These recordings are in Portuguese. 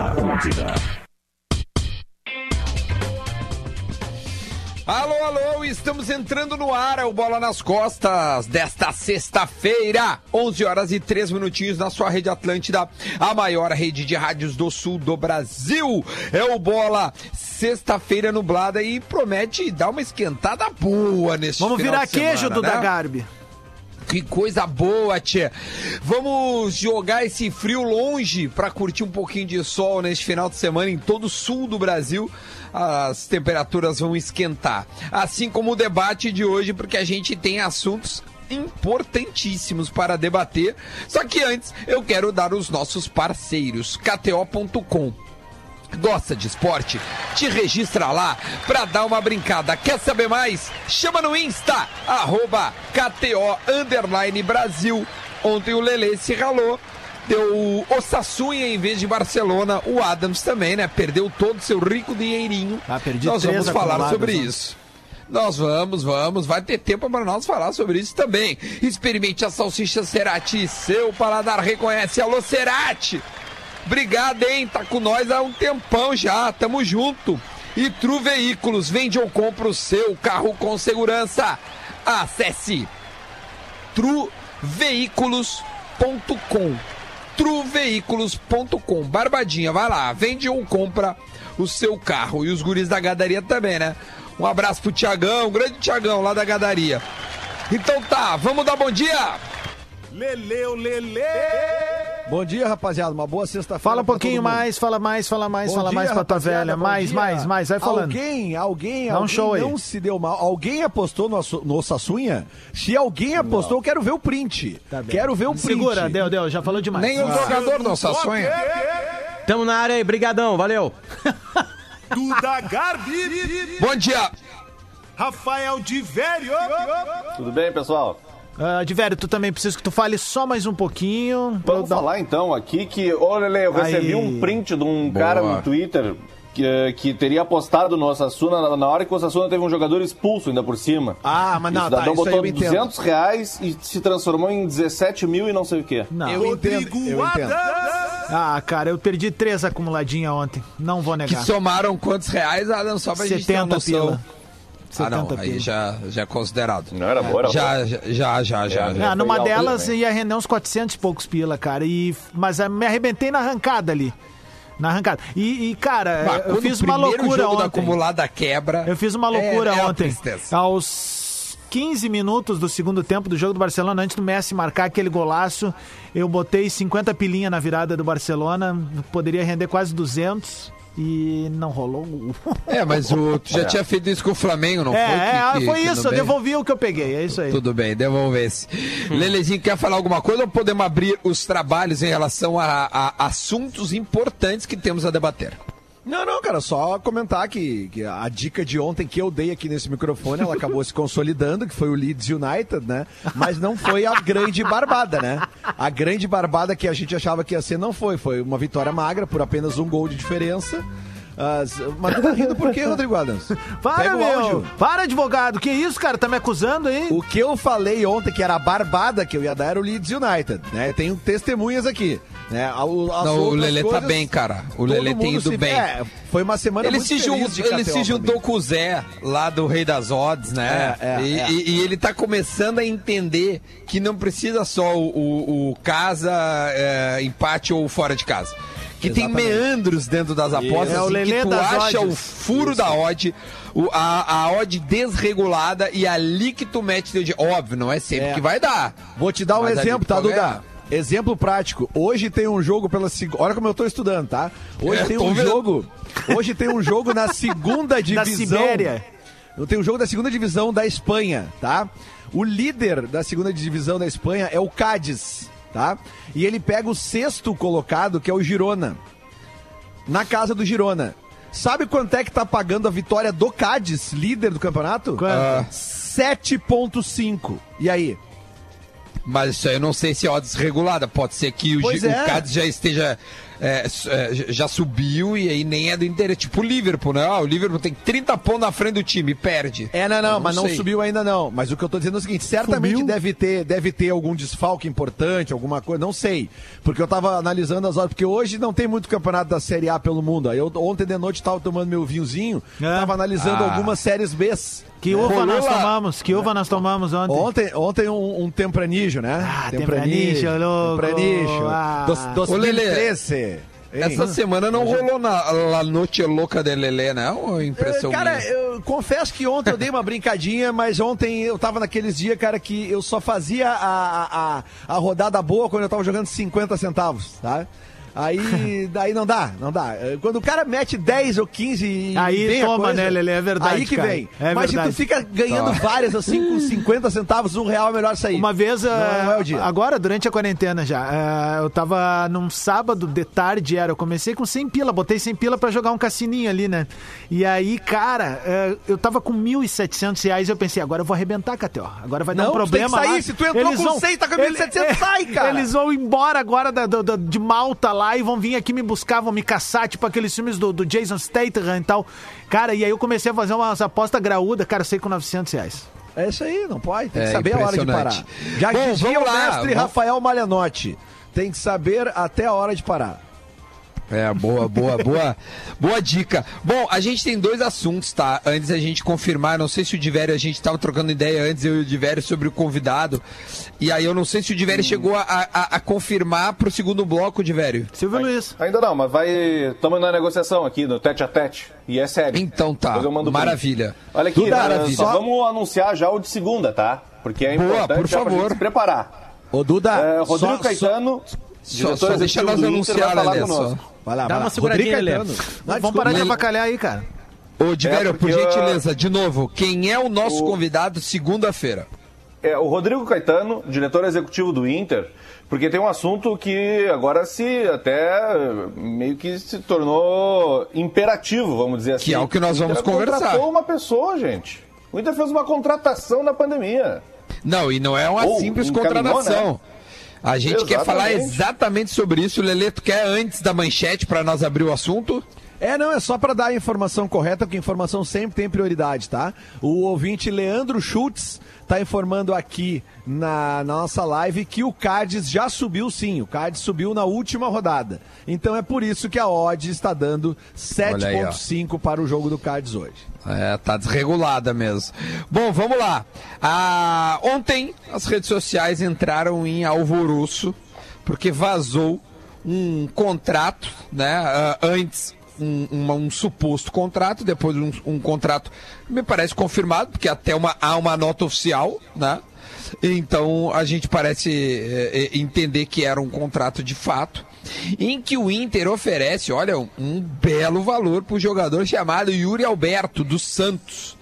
Atlântida. Alô, alô, estamos entrando no ar, é o Bola nas Costas desta sexta-feira, 11 horas e 3 minutinhos na sua rede Atlântida, a maior rede de rádios do sul do Brasil. É o Bola, sexta-feira nublada e promete dar uma esquentada boa nesse Vamos virar queijo, Duda né? Garbi. Que coisa boa, tia. Vamos jogar esse frio longe para curtir um pouquinho de sol neste final de semana em todo o sul do Brasil. As temperaturas vão esquentar. Assim como o debate de hoje, porque a gente tem assuntos importantíssimos para debater. Só que antes eu quero dar os nossos parceiros, kto.com. Gosta de esporte? Te registra lá pra dar uma brincada. Quer saber mais? Chama no Insta, arroba KTO Underline Brasil. Ontem o Lele se ralou. Deu o Sassunha em vez de Barcelona. O Adams também, né? Perdeu todo o seu rico dinheirinho. Ah, perdi Nós vamos falar sobre ontem. isso. Nós vamos, vamos. Vai ter tempo para nós falar sobre isso também. Experimente a salsicha Cerati. Seu paladar reconhece. Alô, Cerati! Obrigado, hein? Tá com nós há um tempão já. Tamo junto. E Tru Veículos. Vende ou compra o seu carro com segurança. Acesse truveículos.com truveículos.com Barbadinha, vai lá, vende ou compra o seu carro. E os guris da gadaria também, né? Um abraço pro Tiagão, grande Tiagão lá da gadaria. Então tá, vamos dar bom dia? Leleu, Lele! Bom dia, rapaziada. Uma boa sexta-feira. Fala um pouquinho mais, fala mais, fala mais, Bom fala dia, mais pra tua velha. Mais, dia. mais, mais, vai falando. Alguém, alguém, Dá um alguém show aí. não se deu mal. Alguém apostou no, no Sassunha? Se alguém apostou, eu quero ver o print. Tá quero ver o print. Segura, deu, deu, já falou demais. Nem o jogador não sonha. Tamo na área aí, brigadão, valeu. Duda Garbi! Bom dia. Rafael de Velho! Tudo bem, pessoal? Ah, de velho, tu também precisa que tu fale só mais um pouquinho. Vamos dar- falar então aqui que, ô Lele, eu recebi Aí. um print de um Boa. cara no Twitter que, que teria apostado no Osasuna na, na hora que o Osasuna teve um jogador expulso ainda por cima. Ah, mas não, o tá, cidadão aí botou eu entendo. 200 reais e se transformou em 17 mil e não sei o quê. Não. Eu entendo, eu entendo. Ah, cara, eu perdi três acumuladinhas ontem. Não vou Que negar. somaram quantos reais, Adam? Só pra gente ter uma 70 noção. pila. Ah, não, 70 aí pila. já, já é considerado. Não era boa, era. Já, já, já, já, já. É, já. Ah, numa delas também. ia render uns 400 e poucos pila, cara. E, mas ah, me arrebentei na arrancada ali. Na arrancada. E, e, cara, Mas eu fiz uma loucura jogo da ontem. acumulada quebra. Eu fiz uma loucura é, é ontem. Aos 15 minutos do segundo tempo do jogo do Barcelona, antes do Messi marcar aquele golaço, eu botei 50 pilinha na virada do Barcelona, poderia render quase 200 e não rolou. É, mas o, tu já tinha feito isso com o Flamengo, não é, foi? é, Que- que- foi isso, eu bem? devolvi o que eu peguei, é isso aí. Tudo bem, devolver-se. Lelezinho, quer falar alguma coisa ou podemos abrir os trabalhos em relação a, a assuntos importantes que temos a debater? Não, não, cara, só comentar que, que a dica de ontem que eu dei aqui nesse microfone, ela acabou se consolidando, que foi o Leeds United, né? Mas não foi a grande barbada, né? A grande barbada que a gente achava que ia ser não foi. Foi uma vitória magra por apenas um gol de diferença. As- mas tu tá rindo por quê, Rodrigo Adams? Para, meu! áudio. Para, advogado! Que isso, cara? Tá me acusando aí? O que eu falei ontem que era a barbada que eu ia dar era o Leeds United, né? Tenho testemunhas aqui, né? As Não, o Lelê tá coisas, bem, cara. O Lelê tem ido se- bem. É, foi uma semana Ele muito se, feliz de ele se juntou com o Zé, lá do Rei das Odds, né? É, é, e, é. e- e ele tá começando a entender que não precisa só o, o- o casa, é, empate ou fora de casa. Que tem Exatamente. meandros dentro das apostas É o Lelê que tu acha odds. o furo da odd, a, a odd desregulada e ali que tu mete teu dinheiro. Óbvio, não é sempre É. que vai dar. Vou te dar um exemplo, tá, Duda? Exemplo prático. Hoje tem um jogo pela segunda. Olha como eu tô estudando, tá? Hoje É, tem um vendo. jogo. Hoje tem um jogo na segunda Da divisão. Sibéria. Tem um jogo da segunda divisão da Espanha, tá? O líder da segunda divisão da Espanha é o Cádiz, tá? E ele pega o sexto colocado, que é o Girona. Na casa do Girona. Sabe quanto é que tá pagando a vitória do Cádiz, líder do campeonato? Quanto? Ah. 7.5. E aí? Mas isso aí eu não sei se é odds regulada. Pode ser que o, Pois é. o Cádiz já esteja é, é, já subiu e aí nem é do Inter. É tipo o Liverpool, né? Ah, o Liverpool tem 30 pontos na frente do time e perde. É, não, não, Eu mas não sei. subiu ainda não. Mas o que eu tô dizendo é o seguinte, certamente Subiu? deve ter, deve ter algum desfalque importante, alguma coisa, não sei. Porque eu tava analisando as horas, porque hoje não tem muito campeonato da Série A pelo mundo. Aí eu ontem de noite tava tomando meu vinhozinho, É. tava analisando Ah. algumas séries Bs. Que uva Rolou nós tomamos? Que uva nós tomamos ontem? Ontem, ontem um, um tempranijo, né? Ah, tempranijo, louco. Tempranijo. Ah. Dos, Ô, Lelê, 2013. Hein? Essa semana não rolou na La Noite Louca de Lelê, não? Ou é impressão cara, minha? eu confesso que ontem eu dei uma brincadinha, mas ontem eu tava naqueles dias, cara, que eu só fazia a, a, a, a rodada boa quando eu tava jogando 50 centavos, tá? Aí, daí não dá, não dá. Quando o cara mete 10 ou 15 e Aí toma, coisa, né, Lelê? É verdade, Aí que cara. vem. É Mas verdade. se tu fica ganhando várias assim com 50 centavos, um real é melhor sair. Uma vez, Não, eh, é agora, durante a quarentena já, eh, eu tava num sábado de tarde, era, eu comecei com 100 pila, botei 100 pila pra jogar um cassininho ali, né? E aí, cara, eh, eu tava com 1.700 reais e eu pensei, agora eu vou arrebentar, Cateó. Agora vai dar Não, um tu tem problema que sair, lá. se tu entrou com 100, tá com 1.700, sai, cara. Eles vão embora agora da- do- do- de Malta lá e vão vir aqui me buscar, vão me caçar, tipo aqueles filmes do, do Jason Statham e tal. Cara, e aí eu comecei a fazer umas apostas graúdas, cara, sei com 900 reais. É isso aí, não pode. Tem que É saber a hora de parar. Já Bom, dizia o lá, mestre vamos- Rafael Malhanotti. Tem que saber até a hora de parar. É, boa, boa, boa. Boa dica. Bom, a gente tem dois assuntos, tá? Antes da gente confirmar, não sei se o Divério, a gente tava trocando ideia antes, eu e o Divério, sobre o convidado. E aí eu não sei se o Divério chegou a, a, a confirmar pro segundo bloco, Divério. Silvio Luiz. Ainda não, mas vai. Estamos na negociação aqui, no tete a tete. E é sério. Então tá, maravilha. Olha aqui, eh, maravilha. só Só- vamos anunciar já o de segunda, tá? Porque é Boa, importante por favor. gente se preparar. Ô, Duda, É, Rodrigo só- Caetano, Só, diretor só deixa executivo nós do Inter, vai Vai lá, Dá vai uma lá. seguradinha. Não, Vamos desculpa, parar de Lelê. avacalhar aí, cara. Ô, Divério, É, por gentileza, de novo, quem é o nosso convidado segunda-feira? É, o Rodrigo Caetano, diretor executivo do Inter, porque tem um assunto que agora se até eh, meio que se tornou imperativo, vamos dizer assim. Que é o que nós vamos o Inter conversar. contratou uma pessoa, gente. O Inter fez uma contratação na pandemia. Não, e não é uma Ou simples encaminhou, contratação. né? A gente quer falar Exatamente. exatamente sobre isso. Lelê, tu quer antes da manchete para nós abrir o assunto? É, não, é só para dar a informação correta, porque informação sempre tem prioridade, tá? O ouvinte Leandro Schultz tá informando aqui na, na nossa live que o Cádiz já subiu sim, o Cádiz subiu na última rodada. Então é por isso que a odd está dando Olha aí, ó. 7.5 para o jogo do Cádiz hoje. É, tá desregulada mesmo. Bom, vamos lá. Ah, ontem as redes sociais entraram em alvoroço porque vazou um contrato, né? ah, antes um, um suposto contrato, depois um, um contrato me parece confirmado, porque até uma, há uma nota oficial, né? Então a gente parece eh, entender que era um contrato de fato, em que o Inter oferece, olha, um, belo valor para o jogador chamado Yuri Alberto dos Santos.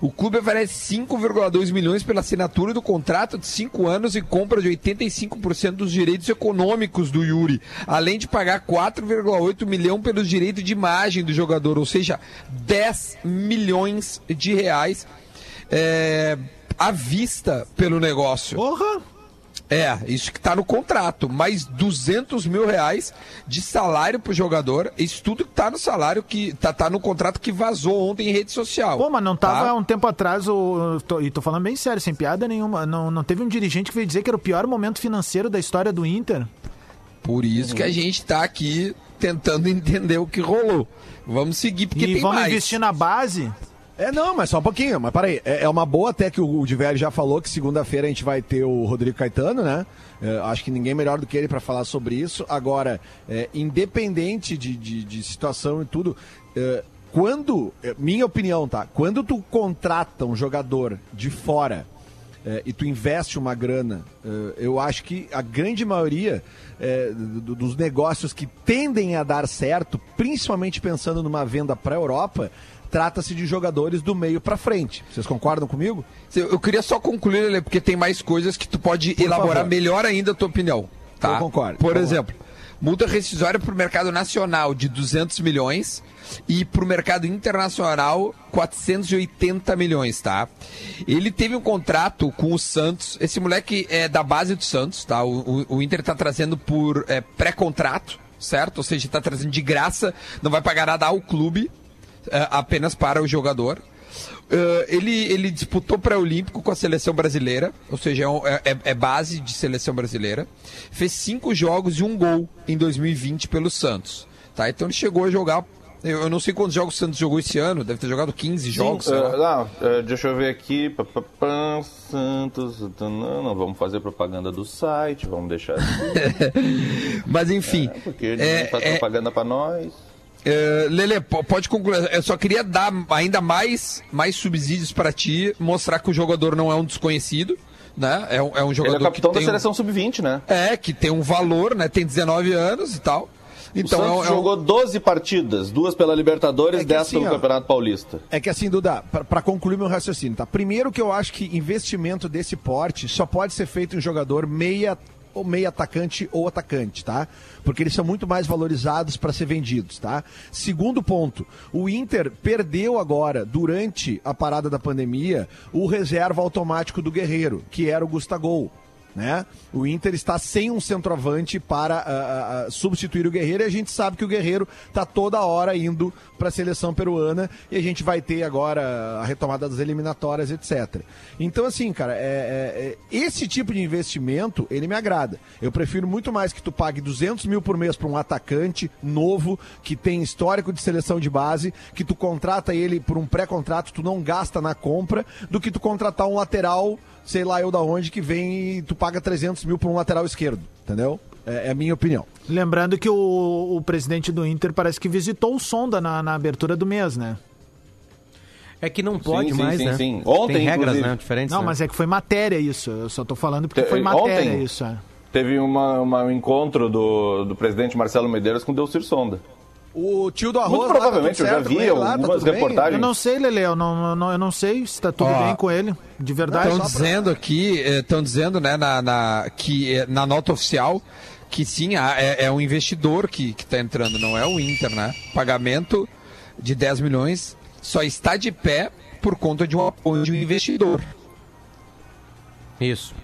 O clube oferece 5,2 milhões pela assinatura do contrato de 5 anos e compra de 85% dos direitos econômicos do Yuri, além de pagar 4,8 milhão pelos direitos de imagem do jogador, ou seja, 10 milhões de reais é, à vista pelo negócio. Porra! É, isso que tá no contrato. Mais 200 mil reais de salário pro jogador. Isso tudo que tá no salário, que tá, tá no contrato que vazou ontem em rede social. Pô, mas não tava tá? um tempo atrás, o, tô- e tô falando bem sério, sem piada nenhuma, não, não teve um dirigente que veio dizer que era o pior momento financeiro da história do Inter? Por isso que a gente tá aqui tentando entender o que rolou. Vamos seguir, porque e tem vamos mais. investir na base? É, não, mas só um pouquinho. Mas peraí, é, é uma boa até que o, o Diverio já falou que segunda-feira a gente vai ter o Rodrigo Caetano, né? É, acho que ninguém melhor do que ele para falar sobre isso. Agora, é, independente de, de, de situação e tudo, é, quando, é, minha opinião, tá? Quando tu contrata um jogador de fora é, e tu investe uma grana, eu acho que a grande maioria do- dos negócios que tendem a dar certo, principalmente pensando numa venda para a Europa, trata-se de jogadores do meio para frente. Vocês concordam comigo? Eu queria só concluir, Lelê, porque tem mais coisas que tu pode elaborar favor. melhor ainda a tua opinião. Tá? Eu concordo. Por exemplo, multa rescisória para o mercado nacional de 200 milhões e para o mercado internacional 480 milhões, tá? Ele teve um contrato com o Santos. Esse moleque é da base do Santos, tá? O, o- o Inter tá trazendo por é, pré-contrato. certo? Ou seja, está trazendo de graça, não vai pagar nada ao clube, apenas para o jogador. Uh, ele, ele disputou pré-olímpico com a seleção brasileira, ou seja, é é, é- é base de seleção brasileira. Fez cinco jogos e um gol em 2020 pelo Santos. Tá? Então ele chegou a jogar. Eu, eu não sei quantos jogos o Santos jogou esse ano, deve ter jogado 15 jogos. Eh, não, eh, deixa eu ver aqui. Santos. Não, não vamos fazer propaganda do site, vamos deixar assim, Mas enfim. porque ele é, faz é, propaganda pra nós. É, Lele, po- pode concluir. Eu só queria dar ainda mais, mais subsídios para ti, mostrar que o jogador não é um desconhecido. Né? É, um, é um Ele é jogador o capitão que da tem um- seleção sub-20, né? É, que tem um valor, né? Tem 19 anos e tal. Então o é um- Santos é um- jogou 12 partidas, duas pela Libertadores, É que 10 assim, pelo ó, Campeonato Paulista. É que assim, Duda, pra- pra concluir meu raciocínio, tá? Primeiro que eu acho que investimento desse porte só pode ser feito em jogador meia ou meia atacante ou atacante, tá? Porque eles são muito mais valorizados para ser vendidos, tá? Segundo ponto, o Inter perdeu agora, durante a parada da pandemia, o reserva automático do Guerreiro, que era o Gustagol. Né? O Inter está sem um centroavante para ah, ah, substituir o Guerreiro e a gente sabe que o Guerreiro está toda hora indo para a seleção peruana e a gente vai ter agora a retomada das eliminatórias, etc. Então, assim, cara, é- é- é- esse tipo de investimento ele me agrada. Eu prefiro muito mais que tu pague 200 mil por mês para um atacante novo que tem histórico de seleção de base, que tu contrata ele por um pré-contrato, tu não gasta na compra, do que tu contratar um lateral sei lá eu da onde, que vem e tu paga 300 mil por um lateral esquerdo, entendeu? É, é a minha opinião. Lembrando que o, o presidente do Inter parece que visitou o Sonda na, na abertura do mês, né? É que não pode sim, mais, sim, né? sim. Ontem, Tem regras, inclusive. né, diferentes. Não, né? mas é que foi matéria isso. Eu só tô falando porque Te- foi matéria ontem- isso. é. Teve uma, uma- um encontro do, do presidente Marcelo Medeiros com o Delcir Sonda. O tio do arroz Muito lá, tá provavelmente, eu já vi tá algumas bem? reportagens. Eu não sei, Lele, eu não, não- eu não sei se tá tudo Ó, bem com ele. De verdade. Estão pra- dizendo aqui, estão dizendo, né, na, na- que eh, na nota oficial que sim, é, é um investidor que está entrando, não é o Inter, né? Pagamento de 10 milhões só está de pé por conta de um apoio de um investidor. Isso.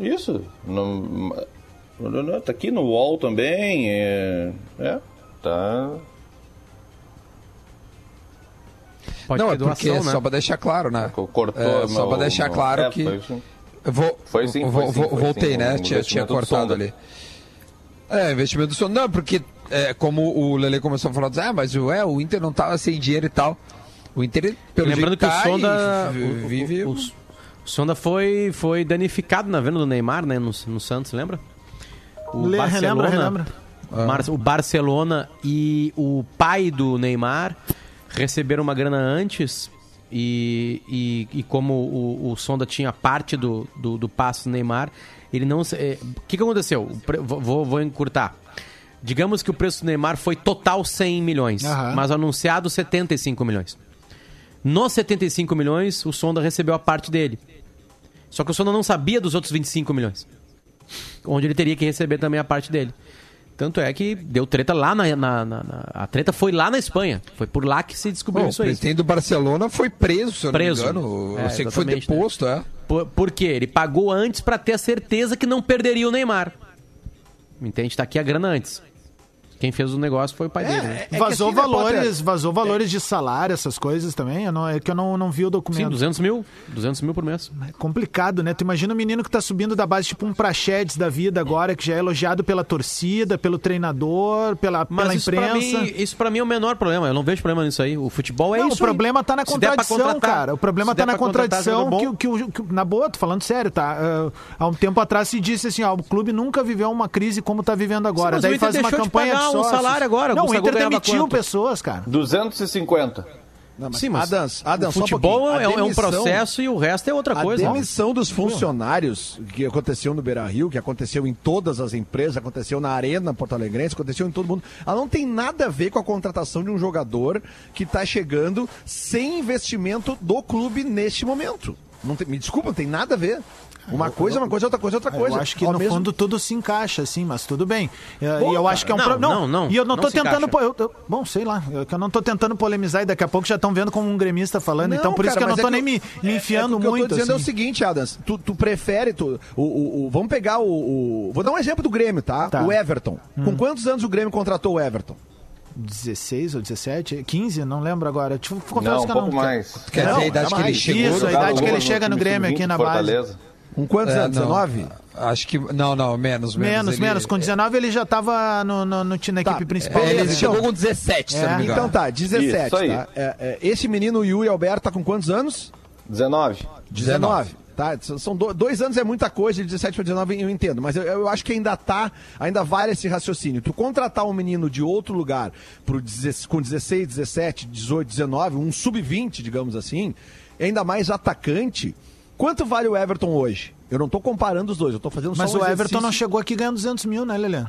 Isso. No- tá aqui no UOL também. É, é, tá. Pode não, ter é porque doação, né? só para deixar claro, né? Cortou. É, só para deixar meu- claro é, que foi Vou, sim, vou- foi sim, vou- foi voltei, sim, né? um tinha, tinha cortado Sonda. ali. É, investimento do som. Não, porque é, como o Lele começou a falar, ah, mas ué, o Inter não tava sem dinheiro e tal. O Inter, pelo Lembrando jeito que o tá Sonda, o- vive... o, o, o Sonda foi, foi danificado na venda do Neymar, né, no, no Santos, lembra? O Le- relembra, relembra. Mar- o Barcelona e o pai do Neymar receberam uma grana antes e, e, e como o, o Sonda tinha parte do, do, do passe do Neymar, ele não... eh, O que, que aconteceu? Vou- Vou, encurtar. Digamos que o preço do Neymar foi total 100 milhões, Aham. mas anunciado 75 milhões. Nos 75 milhões, o Sonda recebeu a parte dele. Só que o Sonda não sabia dos outros 25 milhões. Onde ele teria que receber também a parte dele. Tanto é que deu treta lá na, na- na- na- A treta foi lá na Espanha. Foi por lá que se descobriu Bom, o isso aí. presidente do Barcelona foi preso, se eu Preso. não me engano. É, eu sei que foi né? deposto, é. Por, por quê? Ele pagou antes pra ter a certeza que não perderia o Neymar. Entende? Tá aqui a grana antes. Quem fez o negócio foi o pai dele. né? É que vazou assim, valores, Potter? vazou valores de salário, essas coisas também. Eu não, é que eu não, não vi o Sim, documento. 200 mil. 200 mil por mês. É complicado, né? Tu imagina o menino que tá subindo da base, tipo um Prachedes da vida agora, que já é elogiado pela torcida, pelo treinador, pela, Mas pela isso pra, imprensa. mim, isso pra mim é o menor problema. Eu não vejo problema nisso aí. O futebol é não, isso. o problema aí. tá na contradição, cara. O problema tá na contradição jogador que, que, o- que, na boa, tô falando sério, tá? Ah, há um tempo atrás se disse assim, ó, o clube nunca viveu uma crise como tá vivendo agora. mas Daí faz uma deixou de pagar um sócios. salário agora. O Não, o Inter demitiu pessoas, cara. 250. Não, mas, Sim, mas Adams, Adams, o um futebol pouquinho. A é, um- é um demissão- processo e o resto é outra A coisa. demissão dos funcionários que aconteceu no Beira Rio, que aconteceu em todas as empresas, aconteceu na Arena Porto Alegrense, aconteceu em todo mundo, ela não tem nada a ver com a contratação de um jogador que está chegando sem investimento do clube neste momento. Não tem- me desculpa, não tem nada a ver. Uma coisa é uma coisa, outra coisa é outra coisa. Eu acho que Ao no mesmo- fundo tudo se encaixa, assim, mas tudo bem. E Bom, eu acho que é um pro- não, não, E eu não não tô tentando. pô, eu- eu- bom, sei lá. Eu, que eu não tô tentando polemizar e daqui a pouco já estão vendo como um gremista falando. Não, então por isso cara, que eu não tô é nem me, me é- enfiando é que o muito. que eu tô dizendo é o assim. seguinte, Adams. Tu, tu prefere. Tu, o, o- o- vamos pegar o, o- Vou dar um exemplo do Grêmio, tá? Tá. O Everton. Com quantos anos o Grêmio contratou o Everton? 16 ou 17? 15? Não lembro agora. Confesso Não, um pouco não. mais. Quer Não, dizer, a idade é que ele chegou. Isso, a no- idade que ele chega no Grêmio sub-20 aqui na base. Com quantos É, anos? não. 19? Acho que. Não, não, menos. Menos, Menos, ele- menos. Com 19 ele já tava no, no, no Tá, equipe principal. É, ele Beleza, chegou então. com 17, se eu não me engano. Então tá, 17, Isso aí. tá? É, é, esse menino, o Yuri Alberto, tá com quantos anos? 19. 19. Tá? São do- dois anos é muita coisa, de 17 para 19 eu entendo, mas eu, eu acho que ainda tá, ainda vale esse raciocínio. Tu contratar um menino de outro lugar pro, com 16, 17, 18, 19, um sub-20, digamos assim, ainda mais atacante. Quanto vale o Everton hoje? Eu não tô comparando os dois, eu tô fazendo Mas só um o Everton não exercício. chegou aqui ganhando 200 mil, né, Lelê?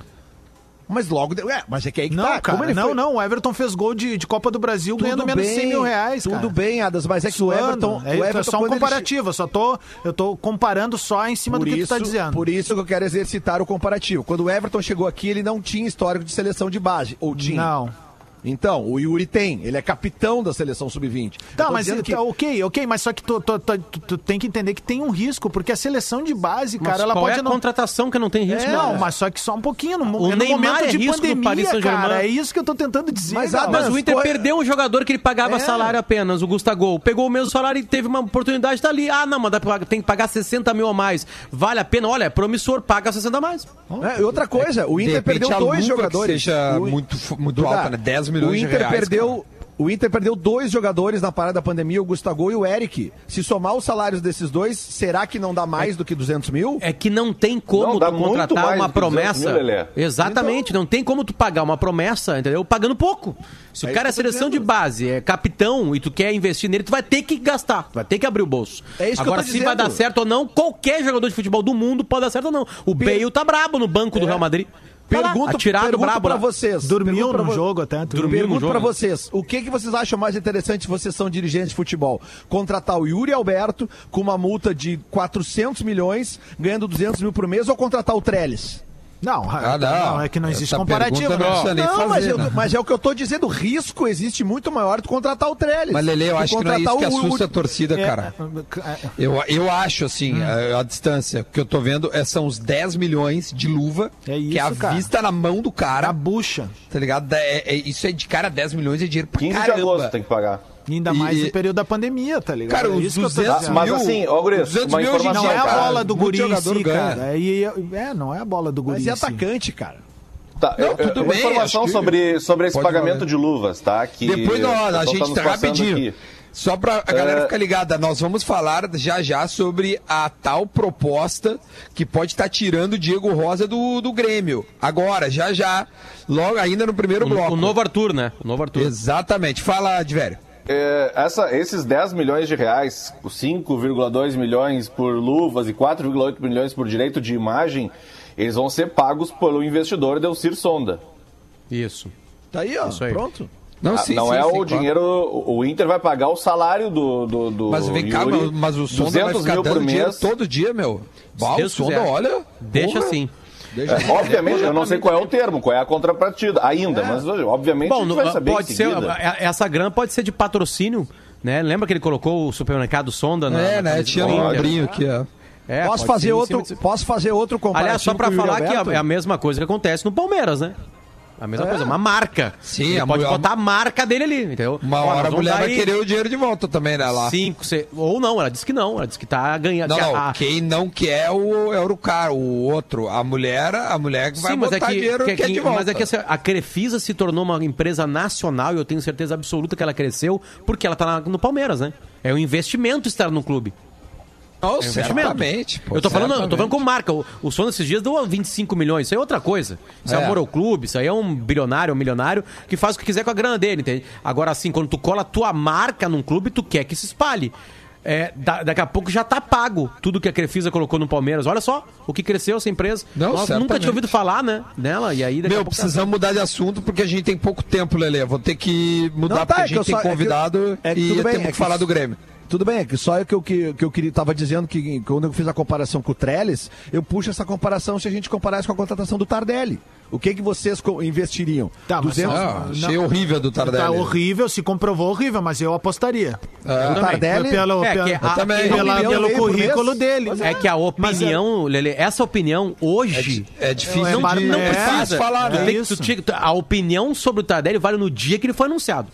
Mas logo. de- É, mas é que aí que Não, tá. cara, Como ele não, foi- não. O Everton fez gol de, de Copa do Brasil Tudo ganhando menos de 100 mil reais, cara. Tudo bem, Adas, mas é que o Suando. Everton. É, o é Everton só um quando ele comparativo, eu só tô, eu tô comparando só em cima Por do que isso, tu tá dizendo. por isso que eu quero exercitar o comparativo. Quando o Everton chegou aqui, ele não tinha histórico de seleção de base. Ou tinha? Não. Então, o Yuri tem. Ele é capitão da seleção sub-20. Eu Tá, mas dizendo que- tá, ok, ok, mas só que tu, tu- tu- tu- tu tem que entender que tem um risco, porque a seleção de base, Mas cara, ela qual pode é a não. contratação que não tem risco? É, não, né? mas só que só um pouquinho. No, O é no momento é de risco no Paris pandemia, cara. É isso que eu tô tentando dizer. Mas, cara. Mas o Inter foi- perdeu um jogador que ele pagava É. salário apenas, o Gustavo. Pegou o mesmo salário e teve uma oportunidade dali. Ah, não, mas dá pra- tem que pagar 60 mil a mais. Vale a pena? Olha, é promissor, paga 60 a mais. É, e outra coisa, o Inter perdeu dois luva que jogadores. seja O- muito, muito alta, né? 10 milhões o de Inter reais, perdeu. O Inter perdeu dois jogadores na parada da pandemia, o Gustavo e o Eric. Se somar os salários desses dois, será que não dá mais do que 200 mil? É que não tem como Não, contratar uma do que 200 promessa. mil. Exatamente, não tem como tu pagar uma promessa, entendeu? Pagando pouco. Se o É cara é isso que eu tô seleção de base, é capitão e tu quer investir nele, tu vai ter que gastar, vai ter que abrir o bolso. É isso que eu Agora, tô se vai dizendo. dar certo ou não, qualquer jogador de futebol do mundo pode dar certo ou não. O Bale tá brabo no banco do Real Madrid. Pergunto, atirado pergunto brabo pra vocês. Dormiu no vo- jogo até. Dormiu. Pergunto né? vocês, o que, que vocês acham mais interessante se vocês são dirigentes de futebol? Contratar o Yuri Alberto com uma multa de 400 milhões, ganhando 200 mil por mês, ou contratar o Trellis? Não, Ah, não. é que não existe Essa comparativo. não não, mas, fazer, eu- né? mas é o que eu tô dizendo, o risco existe muito maior de contratar o Trellis. Mas, Lele, eu Do acho que não é isso que contratar o- assusta a torcida, É, cara. é, Eu, eu acho, assim, a, a distância que eu tô vendo é, são os 10 milhões de luva, É que é a isso, cara. vista na mão do a cara, bucha. tá ligado? É, é- isso é de cara, 10 milhões é dinheiro pra 15 de caramba. agosto tem que pagar. Ainda E- mais no período da pandemia, tá ligado? Cara, é os isso que eu tô 200 dizendo. Mas mil, assim, ó, Gurias, 200 uma mil hoje Não é a bola do guri em si, cara. E, é, não é a bola do guri Mas e si. atacante, cara? Tá, Não, eu- eu- tudo uma bem, informação que sobre, sobre esse pode pagamento valer. de luvas, tá? Que Depois, não, o a gente tá rapidinho. aqui. Só pra a galera É. ficar ligada, nós vamos falar já já sobre a tal proposta que pode estar tirando o Diego Rosa do, do Grêmio. Agora, já já, logo ainda no primeiro bloco. O, o novo Arthur, né? O novo Arthur. Exatamente. Fala, Divério. É, essa, esses 10 milhões de reais, os 5,2 milhões por luvas e 4,8 milhões por direito de imagem, eles vão ser pagos pelo investidor Delcir Sonda. Isso. Tá aí, ó. Isso aí. Pronto. Não, Ah, sim, não sim, é sim, o claro. dinheiro. O o Inter vai pagar o salário do. do, do Mas vem cá, mas- mas o Sonda vai 200 ficar mil por dando dinheiro mês. todo dia, meu. Bah, o Sonda, quiser. olha. Deixa porra. assim. É, obviamente, eu não sei qual é o termo, qual é a contrapartida ainda, mas obviamente a Bom, gente no- vai saber pode em ser, é- essa grana pode ser de patrocínio, né? Lembra que ele colocou o supermercado Sonda na É, na né? Tinha um quadrinho aqui, ó. É, posso, fazer outro, de- posso fazer outro comparativo Aliás, só Yuri falar que é a mesma coisa que acontece no Palmeiras, né? A mesma É. coisa, uma marca. Sim, Ele a pode mulher- botar a marca dele ali, entendeu? Uma hora a mulher vai aí querer o dinheiro de volta também, né? Lá. Cinco, seis, ou não, ela disse que não, ela disse que tá ganhando. Não, que não, a- quem não quer o, é o cara, o outro. A mulher, a mulher vai Sim, é botar que, dinheiro que- quer que- de volta. mas é que assim, a Crefisa se tornou uma empresa nacional e eu tenho certeza absoluta que ela cresceu porque ela tá no Palmeiras, né? É um investimento estar no clube. Não, É um certamente. pô, eu tô falando, eu tô certamente. falando como marca. O, o Sono esses dias deu 25 milhões. Isso aí é outra coisa. Isso é, É. amor ao clube, isso aí é um bilionário, um milionário que faz o que quiser com a grana dele, entende? Agora, assim, quando tu cola a tua marca num clube, tu quer que se espalhe. É, da- daqui a pouco já tá pago tudo que a Crefisa colocou no Palmeiras. Olha só o que cresceu essa empresa. Não, Nós nunca certamente. tinha ouvido falar, né? Nela. E aí daqui Meu, pouco. precisamos mudar de assunto porque a gente tem pouco tempo, Lele. Vou ter que mudar Não, tá, porque é a que gente tem só- é que- convidado é que e tudo bem, temos é que que falar do Grêmio. Tudo bem, é que só é que eu, que, que eu queria, tava dizendo que quando eu fiz a comparação com o Trellis, eu puxo essa comparação se a gente comparasse com a contratação do Tardelli. O que que vocês co- investiriam? Tá, mas 200 Ah, achei horrível do Tardelli. Tá horrível, se comprovou horrível, mas eu apostaria. É. o Tardelli? Pelo, É, pelo, que a- também. pela- pelo por currículo dele. É que a opinião, Lele, essa opinião hoje. É difícil É, de, não é, precisa falar, né? tem- tu tu- a opinião sobre o Tardelli vale no dia que ele foi anunciado.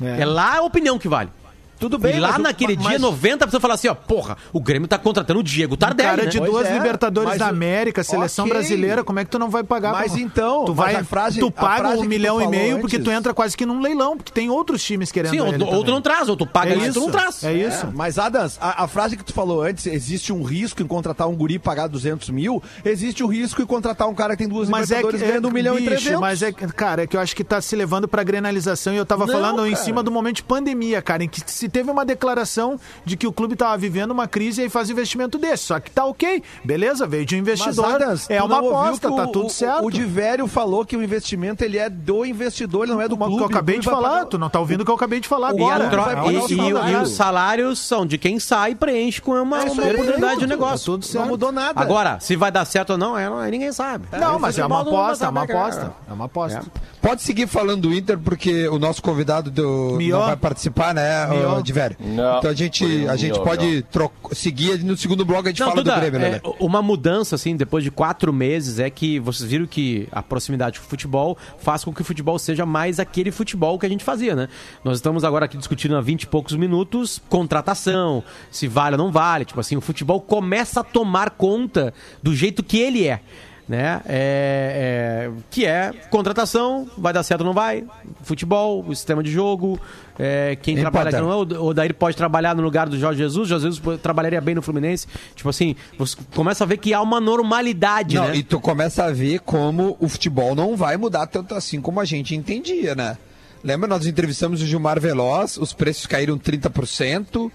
É. É, lá a opinião que vale. Tudo bem, e lá naquele mas- dia, 90% fala assim, ó, porra, o Grêmio tá contratando o Diego Tardelli, cara né? de Pois duas é, Libertadores da América, seleção Ok. brasileira, como é que tu não vai pagar? Mas pra- então, tu mas vai, a frase- tu a paga frase um que milhão e meio porque tu antes- entra quase que num leilão, porque tem outros times querendo Sim, ou, ele ou tu também. não traz, ou tu paga É isso, não traz. é isso. Mas, Adams, a, a frase que tu falou antes, existe um risco em contratar um guri e pagar 200 mil, existe o risco em contratar um cara que tem duas Mas é que, Libertadores ganhando um milhão bicho, e 300. mas é que, cara, é que eu acho que tá se levando pra grenalização e eu tava Não, falando em cima do momento de pandemia, cara, em que se teve uma declaração de que o clube tava vivendo uma crise e aí faz investimento desse. Só que tá ok, beleza, veio de um Mas, investidor, é uma aposta, que tá o- tudo o- certo. O Divério falou que o investimento ele é do investidor, ele não é do O que clube. eu acabei O de falar, pagar- tu não tá ouvindo o que eu acabei de falar E, agora. É e- uma o e- e salário. os salários são de quem sai e preenche com uma, É uma oportunidade de pronto. negócio. Tudo certo. Não mudou nada. Agora, se vai dar certo ou não, é, ninguém sabe. Não, mas é uma futebol não aposta, é uma aposta. É uma aposta. Pode seguir falando do Inter, porque o nosso convidado do, não vai participar, né, Divério? Não. Então a gente, a o gente pode tro- seguir no segundo bloco, a gente Não, fala Duda, do Grêmio, né? é, uma mudança, assim, depois de quatro meses, é que vocês viram que a proximidade com o futebol faz com que o futebol seja mais aquele futebol que a gente fazia, né? Nós estamos agora aqui discutindo há 20 e poucos minutos contratação, se vale ou não vale. Tipo assim, o futebol começa a tomar conta do jeito que ele é. Né? É, é, que é contratação, vai dar certo ou não vai, futebol, o sistema de jogo, é, quem trabalha aqui Importante. não é, o Daír pode trabalhar no lugar do Jorge Jesus, Jorge Jesus trabalharia bem no Fluminense. Tipo assim, você começa a ver que há uma normalidade, Não, né? e tu começa a ver como o futebol não vai mudar tanto assim como a gente entendia, né? Lembra, nós entrevistamos o Gilmar Veloz, os preços caíram 30%,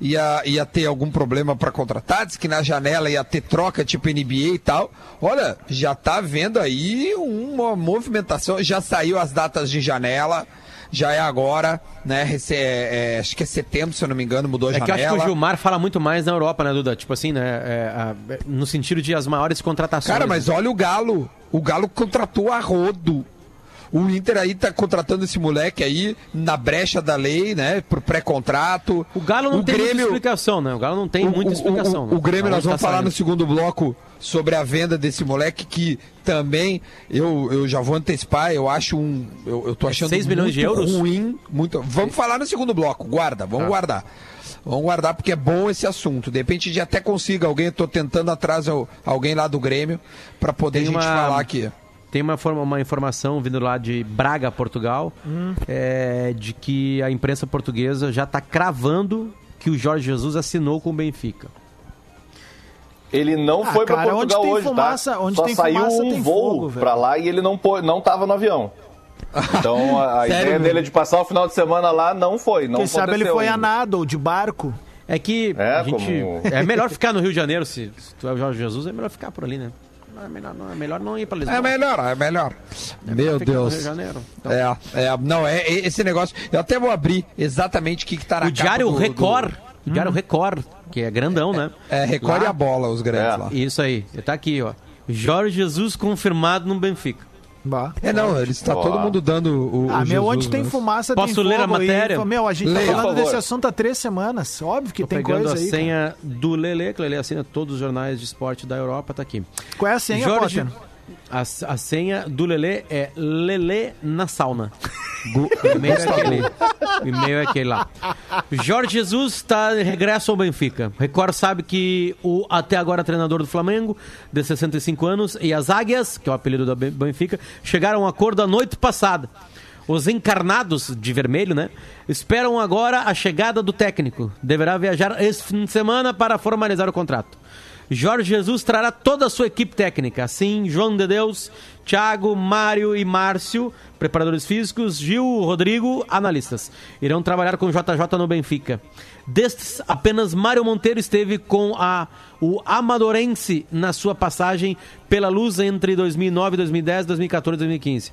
ia, ia ter algum problema para contratar, disse que na janela ia ter troca tipo NBA e tal. Olha, já tá vendo aí uma movimentação, já saiu as datas de janela, já é agora, né? É, é, acho que é setembro, se eu não me engano, mudou a É que eu janela. acho que o Gilmar fala muito mais na Europa, né, Duda? Tipo assim, né? é, no sentido de as maiores contratações. Cara, mas né? olha o Galo. O Galo contratou a rodo. O Inter aí tá contratando esse moleque aí na brecha da lei, né? Por pré-contrato. O Galo não o tem muita Grêmio, explicação, né? O Galo não tem o, muita explicação. O, né? o Grêmio, nós Aonde vamos tá falar saindo. no segundo bloco sobre a venda desse moleque que também eu, eu já vou antecipar, eu acho um. Eu, eu tô achando 6 milhões de euros? ruim. Muito, vamos falar no segundo bloco, guarda, vamos Tá. guardar. Vamos guardar porque é bom esse assunto. De repente a gente até consiga alguém, eu tô tentando atrás al- alguém lá do Grêmio para poder Tem a gente uma- falar aqui. Tem uma, forma- uma informação vindo lá de Braga, Portugal, Hum. é, de que a imprensa portuguesa já está cravando que o Jorge Jesus assinou com o Benfica. Ele não Ah, foi onde Portugal tem hoje, fumaça- tá? onde Só tem saiu fumaça, um tem voo pra lá e ele não, não tava no avião. Então a, a Sério, ideia meu? dele de passar o final de semana lá não foi, não Quem sabe ele foi a ainda. nada ou de barco. É que É, a gente. como- É melhor ficar no Rio de Janeiro, se, se tu é o Jorge Jesus, é melhor ficar por ali, né? É, melhor, não, é melhor não ir pra Lisboa. É melhor, é melhor. Meu no Rio Deus. de Janeiro. Então, É, é, não, é, é esse negócio. Eu até vou abrir exatamente o que, que tá na o Diário capa do- do- Record, o Diário Record, que é grandão, né? É, Record Lá- e a bola, os grandes É. lá. Isso aí, tá aqui, ó. Jorge Jesus confirmado no Benfica. Bah. É, não, eles tá Ó. todo mundo dando o. o Ah, meu, Jesus, onde tem né? fumaça Posso tem ler a matéria? Meu, a gente Leia, tá por falando desse assunto há três semanas. Óbvio que Tô tem pegando coisa a aí. cara. senha do Lele, que o Lele assina todos os jornais de esporte da Europa, tá aqui. Qual é a senha, Jorge, Potter? a, a senha do Lele é Lele na sauna. Gu- O aquele. O e-mail é aquele lá. Jorge Jesus está de regresso ao Benfica. Record sabe que o até agora treinador do Flamengo, de 65 anos, e as Águias, que é o apelido do Ben- Benfica, chegaram a um acordo a noite passada. Os encarnados de vermelho, né? Esperam agora a chegada do técnico. Deverá viajar esse fim de semana para formalizar o contrato. Jorge Jesus trará toda a sua equipe técnica, assim João de Deus, Thiago, Mário e Márcio, preparadores físicos, Gil, Rodrigo, analistas. Irão trabalhar com o JJ no Benfica. Destes, apenas Mário Monteiro esteve com a, o Amadorense na sua passagem pela luz entre 2009, 2010, 2014 e 2015.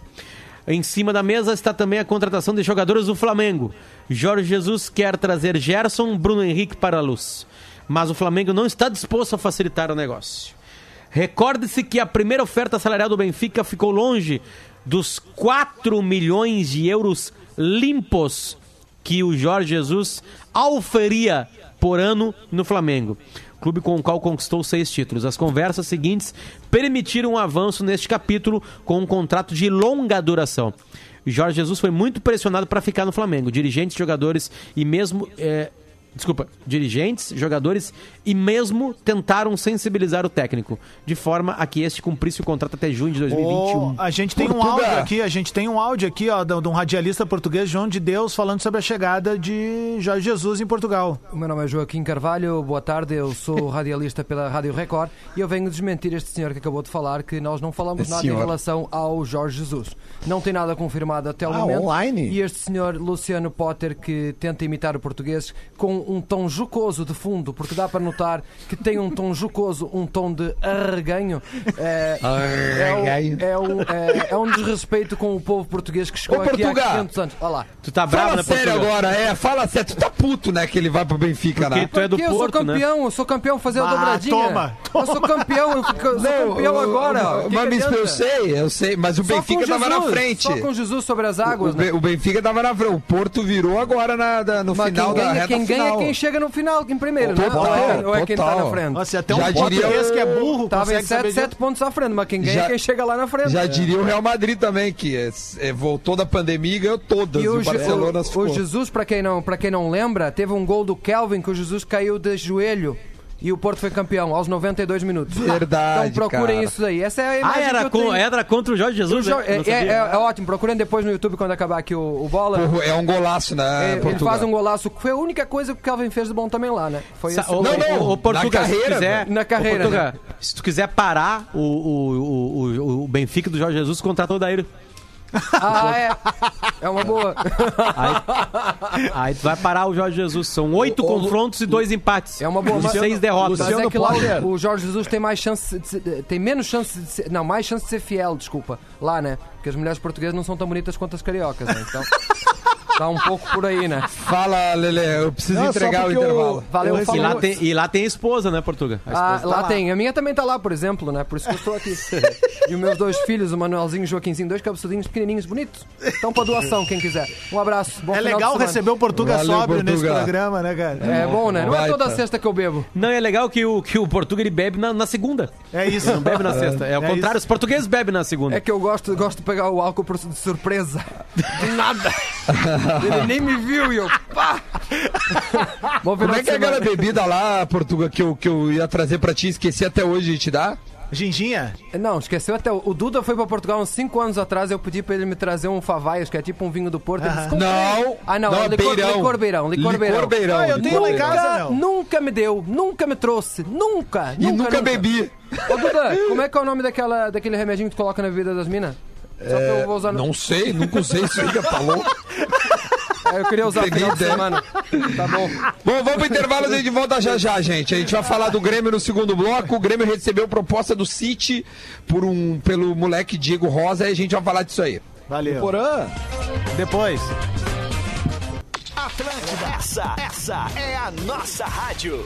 Em cima da mesa está também a contratação de jogadores do Flamengo. Jorge Jesus quer trazer Gerson, Bruno Henrique para a luz. Mas o Flamengo não está disposto a facilitar o negócio. Recorde-se que a primeira oferta salarial do Benfica ficou longe dos 4 milhões de euros limpos que o Jorge Jesus auferia por ano no Flamengo. Clube com o qual conquistou seis títulos. As conversas seguintes permitiram um avanço neste capítulo com um contrato de longa duração. Jorge Jesus foi muito pressionado para ficar no Flamengo. Dirigentes, jogadores e mesmo. eh, Desculpa, dirigentes, jogadores e mesmo tentaram sensibilizar o técnico, de forma a que este cumprisse o contrato até junho de 2021. Ô, a gente tem um áudio aqui, a gente tem um áudio aqui, ó, de de um radialista português, João de Deus, falando sobre a chegada de Jorge Jesus em Portugal. O meu nome é Joaquim Carvalho, boa tarde, eu sou radialista pela Rádio Record e eu venho desmentir este senhor que acabou de falar que nós não falamos nada Senhor. em relação ao Jorge Jesus. Não tem nada confirmado até o Ah, momento. online? E este senhor Luciano Potter que tenta imitar o português com um tom jocoso de fundo, porque dá para notar que tem um tom jocoso, um tom de arreganho. É, Arreganho. É, um, é, um, é, é um desrespeito com o povo português que chegou Ô, aqui há Portugal. 500 anos. Olha lá. Tu tá bravo, Fala né, sério Portugal? agora, é, fala sério. Tu tá puto, né, que ele vai pro Benfica, Porque né? tu é do Porque eu Porto, sou né? campeão, eu sou campeão fazer a Ah, dobradinha. toma, Eu sou campeão, eu, fico- eu sou campeão agora. O que Mas que eu sei, eu sei, mas o Só Benfica tava na frente. Só com Jesus sobre as O, águas, né? Be- o Benfica tava na frente. O Porto virou agora na, da- no Mas final quem da ganha, reta quem ganha final. É quem chega no final, em primeiro, né? Total, Ou é, quem- ou é quem tá na frente. Nossa, até um Já diria que é burro Tava em consegue saber 7, disso. 7 pontos à frente, mas quem ganha Já- é quem chega lá na frente. Já É. diria o Real Madrid também, que é- é, voltou da pandemia e ganhou todas. E, E o, Barcelona o- ficou. o Jesus, para quem, não, pra quem não lembra, teve um gol do Kelvin que o Jesus caiu de joelho e o Porto foi campeão aos 92 minutos. Verdade, Então procurem cara. isso aí. Essa é a Ah, imagem que era, eu com, tenho. era contra o Jorge O Jesus? Jo- né? é, Não é- é- é ótimo, procurem depois no YouTube quando acabar aqui o, o bola. É um golaço, né, É, ele faz um golaço. Foi a única coisa que o Calvin fez de bom também lá, né? Foi Sa-. Não, não, ô, Portugal, na carreira, se tu quiser. Na carreira, Portugal, se tu quiser parar o, o, o, o, o Benfica do Jorge Jesus, contratou o Daír. Ah, é. É uma boa. Aí, aí tu vai parar o Jorge Jesus. São oito ô, confrontos e dois empates. É uma boa, E seis derrotas. Mas é que lá Potter. o, o Jorge Jesus tem mais chance de ser- tem menos chance de ser, não, mais chance de ser fiel, desculpa. Lá, né? Porque as mulheres portuguesas não são tão bonitas quanto as cariocas, né? Então está um pouco por aí, né? Fala, Lele, eu preciso Não, entregar o porque eu- intervalo. Valeu, Eu E falou. lá, tem, e lá tem a esposa, né, Portugal? A Ah, esposa tá lá, tem. A minha também tá lá, por exemplo, né? Por isso que eu estou aqui. e os meus dois filhos, o Manuelzinho e o Joaquinzinho, dois cabeçudinhos pequenininhos, bonitos. Estão para doação, quem quiser. Um abraço. Bom É legal receber o Portuga Valeu, sóbrio nesse Portuga. programa, né, cara? É bom, né? Não é Baita. toda sexta que eu bebo. Não, é legal que o, que o Portugal ele bebe na, na segunda. É isso. Não bebe na sexta. É o É contrário, isso. os portugueses bebem na segunda. É que eu gosto, gosto de pegar o álcool por- de surpresa. De nada. Ele nem me viu e eu. Pá! Bom Como é que é aquela bebida lá, Portugal, que eu, que eu ia trazer pra ti, esqueci até hoje de te dar? Ginginha? Não, esqueceu até. o- O Duda foi pra Portugal uns 5 anos atrás. Eu pedi pra ele me trazer um Favaias, que é tipo um vinho do Porto. Ele disse. Não, Ah, não, não, é licor, beirão. licor beirão. Licor beirão. Licor beirão. Ah, eu tenho lá em casa, beirão. Nunca, nunca me deu, nunca me trouxe, nunca. E nunca, bebi. Ô Duda, como é que é o nome daquela, daquele remedinho que tu coloca na bebida das minas? Só que eu vou usar. no- Não sei, nunca usei isso aí, tá louco? É, Eu queria usar final de ideia. semana. Tá bom. Bom, vamos pro intervalo, a gente volta já já, gente. A gente vai falar do Grêmio no segundo bloco. O Grêmio recebeu proposta do City por um, pelo moleque Diego Rosa e a gente vai falar disso aí. Valeu. Porã, Depois. Atlântida, essa, essa é a nossa rádio.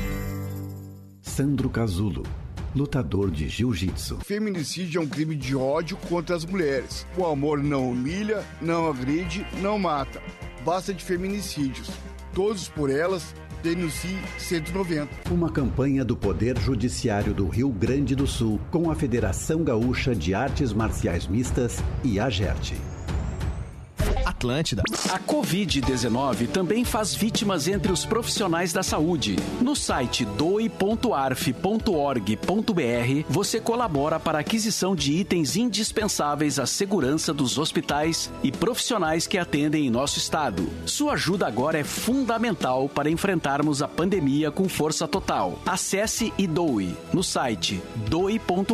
Sandro Casulo, lutador de jiu-jitsu. Feminicídio é um crime de ódio contra as mulheres. O amor não humilha, não agride, não mata. Basta de feminicídios. Todos por elas, denuncie 190. Uma campanha do Poder Judiciário do Rio Grande do Sul com a Federação Gaúcha de Artes Marciais Mistas e a GERT. Atlântida. A Covid-19 também faz vítimas entre os profissionais da saúde. No site doe.arf.org.br, você colabora para a aquisição de itens indispensáveis à segurança dos hospitais e profissionais que atendem em nosso estado. Sua ajuda agora é fundamental para enfrentarmos a pandemia com força total. Acesse e doe no site doe.arf.org.br.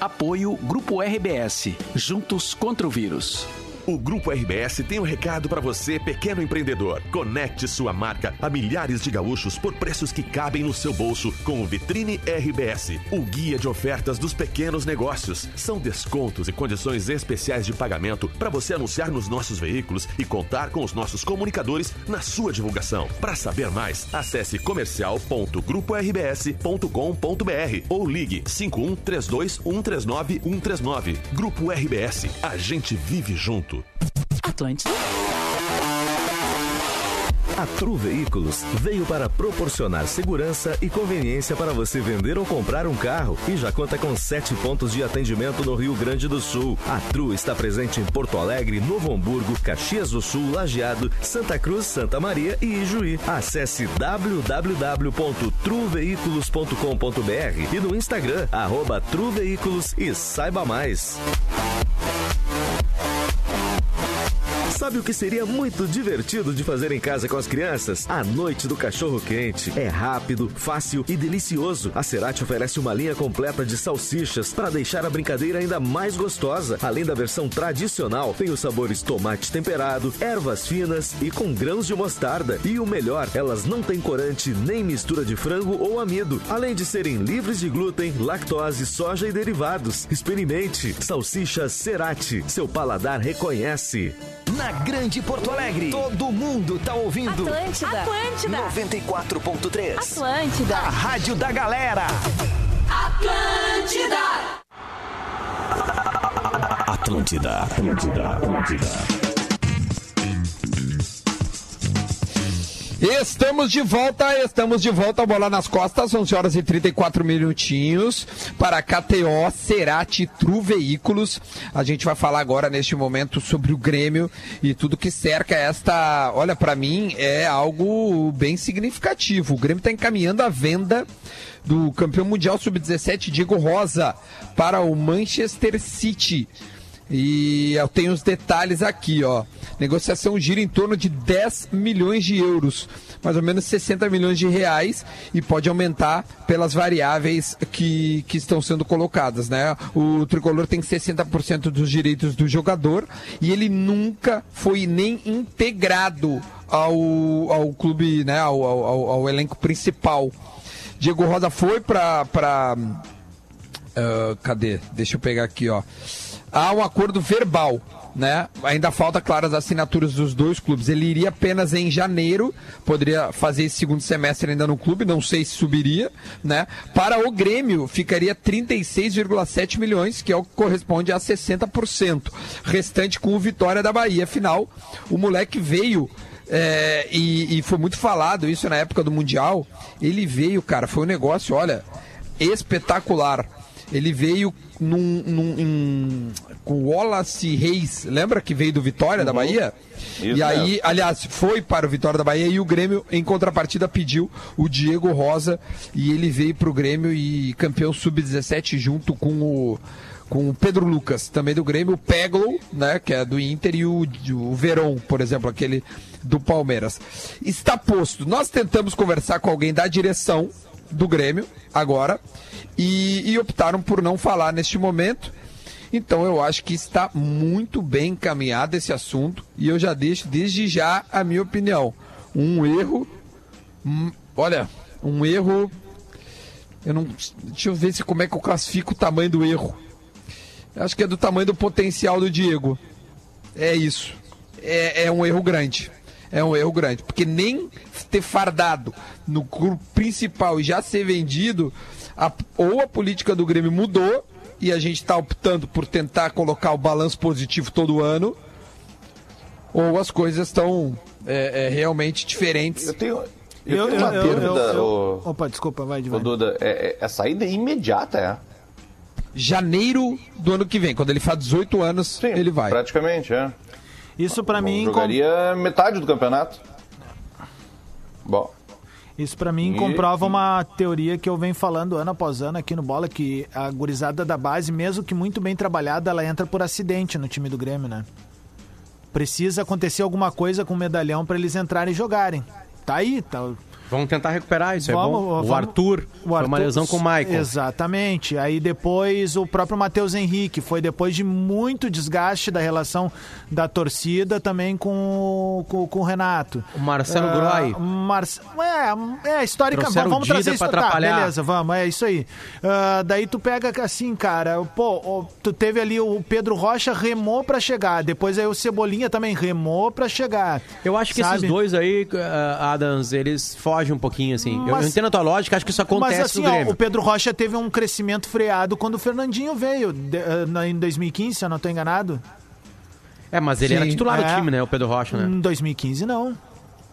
Apoio Grupo RBS. Juntos contra o vírus. News. O Grupo RBS tem um recado para você, pequeno empreendedor. Conecte sua marca a milhares de gaúchos por preços que cabem no seu bolso com o Vitrine RBS, o guia de ofertas dos pequenos negócios. São descontos e condições especiais de pagamento para você anunciar nos nossos veículos e contar com os nossos comunicadores na sua divulgação. Para saber mais, acesse comercial.gruporbs.com.br ou ligue 51 32 139 139. Grupo RBS, a gente vive junto. Atlântida. A Tru Veículos veio para proporcionar segurança e conveniência para você vender ou comprar um carro e já conta com sete pontos de atendimento no Rio Grande do Sul. A Tru está presente em Porto Alegre, Novo Hamburgo, Caxias do Sul, Lajeado, Santa Cruz, Santa Maria e Ijuí. Acesse www.truveículos.com.br e no Instagram, arroba Tru Veículos e saiba mais. Sabe o que seria muito divertido de fazer em casa com as crianças? A noite do cachorro quente. É rápido, fácil e delicioso. A Cerati oferece uma linha completa de salsichas para deixar a brincadeira ainda mais gostosa. Além da versão tradicional, tem os sabores tomate temperado, ervas finas e com grãos de mostarda. E o melhor, elas não têm corante nem mistura de frango ou amido. Além de serem livres de glúten, lactose, soja e derivados. Experimente. Salsichas Cerati. Seu paladar reconhece. Na Grande Porto Alegre, todo mundo tá ouvindo. Atlântida. Atlântida. 94.3. Atlântida. A rádio da galera. Atlântida. Atlântida. Atlântida. Atlântida. Estamos de volta, estamos de volta, bola nas costas, 11 horas e 34 minutinhos para KTO Cerati Tru Veículos. A gente vai falar agora neste momento sobre o Grêmio e tudo que cerca esta, olha, para mim é algo bem significativo. O Grêmio está encaminhando a venda do campeão mundial sub-17 Diego Rosa para o Manchester City. E eu tenho os detalhes aqui, ó. Negociação gira em torno de 10 milhões de euros, mais ou menos 60 milhões de reais, e pode aumentar pelas variáveis que, que estão sendo colocadas, né? O tricolor tem 60% dos direitos do jogador e ele nunca foi nem integrado ao, ao clube, né? Ao, ao, ao elenco principal. Diego Rosa foi para. Pra... Uh, cadê? Deixa eu pegar aqui, ó há um acordo verbal. Né? Ainda falta, claro, as assinaturas dos dois clubes. Ele iria apenas em janeiro, poderia fazer esse segundo semestre ainda no clube, não sei se subiria, né? Para o Grêmio, ficaria 36,7 milhões, que é o que corresponde a 60%. Restante com o Vitória da Bahia. Afinal, o moleque veio é, e, e foi muito falado isso na época do Mundial. Ele veio, cara, foi um negócio, olha, espetacular. Ele veio num, num, em, com Wallace Reis, lembra que veio do Vitória Uhum. da Bahia? Isso e aí, mesmo. aliás, foi para o Vitória da Bahia e o Grêmio, em contrapartida, pediu o Diego Rosa e ele veio para o Grêmio e campeão sub-17 junto com o com o Pedro Lucas, também do Grêmio, o Peglo, né, que é do Inter, e o, o Veron, por exemplo, aquele do Palmeiras. Está posto. Nós tentamos conversar com alguém da direção do Grêmio agora e, e optaram por não falar neste momento. Então eu acho que está muito bem encaminhado esse assunto e eu já deixo desde já a minha opinião. Um erro, hum, olha, um erro. Eu não, deixa eu ver se como é que eu classifico o tamanho do erro. Eu acho que é do tamanho do potencial do Diego. É isso. É, é um erro grande. É um erro grande. Porque nem ter fardado no grupo principal e já ser vendido, a- ou a política do Grêmio mudou e a gente está optando por tentar colocar o balanço positivo todo ano, ou as coisas estão é, é, realmente diferentes. Eu tenho, Eu- eu tenho uma eu- eu- dúvida, eu- ô- Opa, desculpa, vai de ô, Duda. É, é, a saída é imediata, é? janeiro do ano que vem. Quando ele faz 18 anos, ele vai. Praticamente, é. Isso pra mim... com- Jogaria metade do campeonato. Bom. Isso pra mim comprova uma teoria que eu venho falando ano após ano aqui no Bola, que a gurizada da base, mesmo que muito bem trabalhada, ela entra por acidente no time do Grêmio, né? Precisa acontecer alguma coisa com o medalhão pra eles entrarem e jogarem. Tá aí, tá. Vamos tentar recuperar isso, é Vamos- bom. O vamos- Arthur O foi uma Arthur- lesão com o Michael. Exatamente. Aí depois o próprio Matheus Henrique, foi depois de muito desgaste da relação da torcida também com, o- com, com o Renato. O Marcelo Ah, Groy. Mar... É, é histórica. Trouxeram Vamos o Dida trazer isso pra tá, atrapalhar. beleza, vamos, é isso aí. Ah, daí tu pega assim, cara, pô, tu teve ali o Pedro Rocha remou pra chegar, depois aí o Cebolinha também remou pra chegar. Eu acho que sabe? esses dois aí, ah, Adams, eles fogem um pouquinho, assim. Eu- eu, Mas- entendo a tua lógica, acho que isso acontece Mas assim, no ó, Grêmio. o Pedro Rocha teve um crescimento freado quando o Fernandinho veio, de- eh, na- em 2015, se eu não tô enganado. É, mas ele era Sim. titular do É. time, né? O Pedro Rocha, né? Em 2015, não.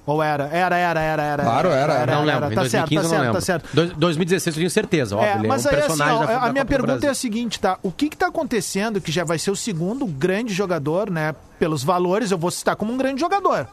Ou era? Era, era, era, era. Claro, era. não lembro. Em Tá 2015 certo, tá eu não certo, lembro. tá certo. Dois- 2016 eu tenho certeza, óbvio. É, ele mas é um aí, assim, personagem ó, da, da a minha Copa do pergunta é a seguinte, tá? O que que tá acontecendo, que já vai ser o segundo grande jogador, né? Pelos valores, eu vou citar como um grande jogador.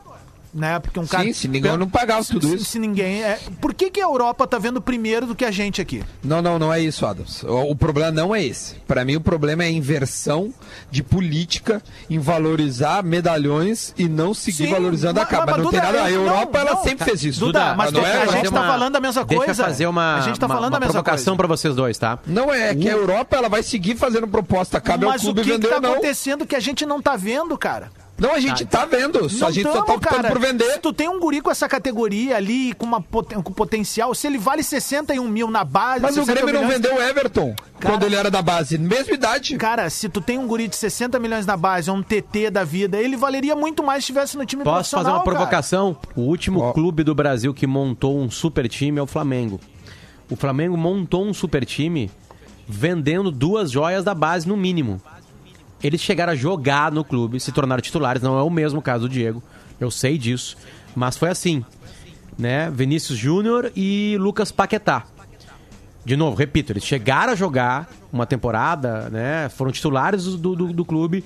Né? Porque um cara. Sim, se ninguém não pagava se, tudo se- isso. Se ninguém. É... Por que, que a Europa tá vendo primeiro do que a gente aqui? Não, não, não é isso, Adams. O, o problema não é esse. Para mim, o problema é a inversão de política em valorizar medalhões e não seguir Sim, valorizando a mas- capa. mas, não Duda, tem nada. A eu- Europa, não, ela não. sempre fez isso. Duda, mas não a é, gente tá uma- falando a mesma Deixa coisa. eu fazer uma, A gente tá uma- falando uma a mesma provocação coisa. pra vocês dois, tá? Não é, que a Europa ela vai seguir fazendo proposta. Cabe Mas ao o clube que, que vender tá ou não. acontecendo que a gente não tá vendo, cara? Não, a gente tá vendo. Só a gente só tá tamo, optando por vender. Se tu tem um guri com essa categoria ali, com, uma, com potencial, se ele vale 61 mil na base... Mas o 60 Grêmio não milhões- vendeu o Everton Cara- quando ele era da base. Mesma idade. Cara, se tu tem um guri de 60 milhões na base, um TT da vida, ele valeria muito mais se estivesse no time Posso fazer uma profissional, cara. provocação? O último clube do Brasil que montou um super time é o Flamengo. O Flamengo montou um super time vendendo duas joias da base no mínimo. Eles chegaram a jogar no clube, se tornaram titulares, não é o mesmo caso do Diego. Eu sei disso, mas foi assim, né? Vinícius Júnior e Lucas Paquetá. De novo, repito, eles chegaram a jogar uma temporada, né? Foram titulares do, do, do clube.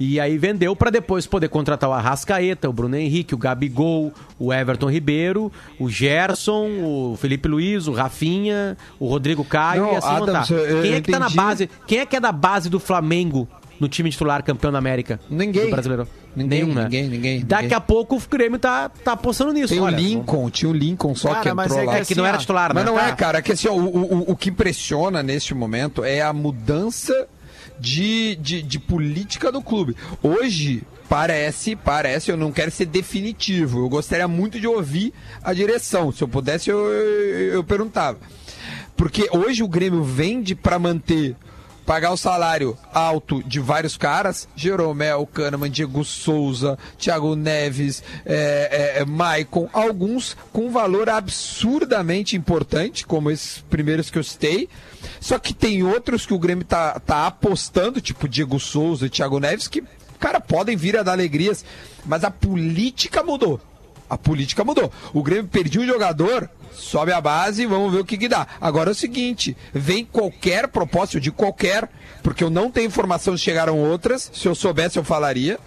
E aí vendeu para depois poder contratar o Arrascaeta, o Bruno Henrique, o Gabigol, o Everton Ribeiro, o Gerson, o Felipe Luiz, o Rafinha, o Rodrigo Caio Não, e assim Adams, eu Quem é que tá na entendi. base? Quem é que é da base do Flamengo no time titular campeão da América? Ninguém. Do brasileiro? Ninguém, Nenhum, né? ninguém, ninguém, Daqui ninguém. a pouco o Grêmio tá, tá apostando nisso. Tem o olha. Lincoln, tinha o Lincoln só Cara, que mas entrou é que lá. É que não assim, era titular, Mas né? não é, Tá. cara. É que assim, ó, o, o, o que impressiona neste momento é a mudança de, de, de política do clube. Hoje, parece, parece, eu não quero ser definitivo. Eu gostaria muito de ouvir a direção. Se eu pudesse, eu, eu, eu perguntava. Porque hoje o Grêmio vende para manter. Pagar o salário alto de vários caras, Jeromel, Kahneman, Diego Souza, Thiago Neves, é, é, é, Maicon, alguns com valor absurdamente importante, como esses primeiros que eu citei. Só que tem outros que o Grêmio tá, tá apostando, tipo Diego Souza e Thiago Neves, que, cara, podem vir a dar alegrias, mas a política mudou. A política mudou. O Grêmio perdeu um jogador, sobe a base e vamos ver o que, que dá. Agora é o seguinte: vem qualquer proposta, eu digo qualquer, porque eu não tenho informação se chegaram outras. Se eu soubesse, eu falaria.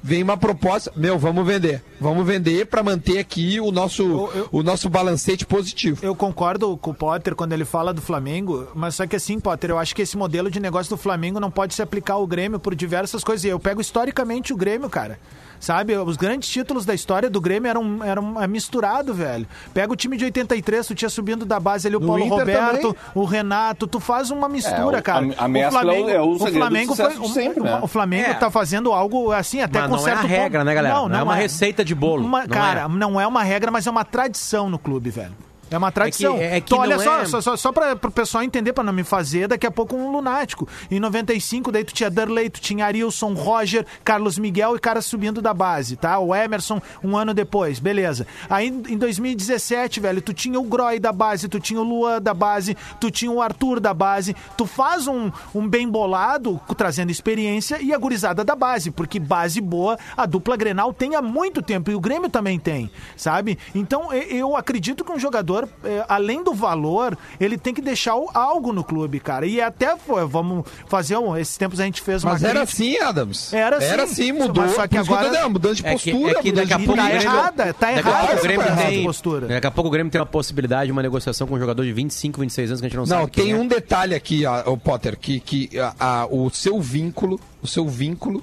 Vem uma proposta, meu, vamos vender. Vamos vender para manter aqui o nosso, o nosso balancete positivo. Eu concordo com o Potter quando ele fala do Flamengo, mas só que assim, Potter, eu acho que esse modelo de negócio do Flamengo não pode se aplicar ao Grêmio por diversas coisas. E eu pego historicamente o Grêmio, cara. Sabe, os grandes títulos da história do Grêmio eram, eram é misturado, velho. Pega o time de 83, tu tinha subindo da base ali o No Paulo Inter Roberto, também. o Renato, tu faz uma mistura, É, o- cara. a- a mescla é o do Flamengo foi, sempre, o, né? o Flamengo É. tá fazendo algo assim, até Mas com não é certo a regra, ponto. né, galera? Não é uma receita de bolo. Uma- Não cara, é. não é uma regra, mas é uma tradição no clube, velho. É uma tradição. é que Então, olha só, é- só, só, só para o pessoal entender, para não me fazer daqui a pouco um lunático. Em 95, daí tu tinha Darley, tu tinha Arilson, Roger, Carlos Miguel e caras subindo da base, tá? O Emerson um ano depois, beleza. Aí em 2017, velho, tu tinha o Groy da base, tu tinha o Luan da base, tu tinha o Arthur da base. Tu faz um, um bem bolado, trazendo experiência e a gurizada da base, porque base boa a dupla Grenal tem há muito tempo e o Grêmio também tem, sabe? Então eu acredito que um jogador jogador, é, além do valor, ele tem que deixar o- algo no clube, cara. E até foi, vamos fazer um. Esses tempos a gente fez uma Mas era crítica. assim, Adams. Era assim. Era assim, mudou. Mas só que agora- dizendo, mudança de É que, postura. é que daqui a pouco tá o Grêmio- errada, tá errada o Grêmio tem, postura. Daqui a pouco o Grêmio tem uma possibilidade de uma negociação com um jogador de 25, 26 anos que a gente não, Não, sabe quem tem é. um detalhe aqui, ó, ô, Potter, que, que a- a- o seu vínculo, o seu vínculo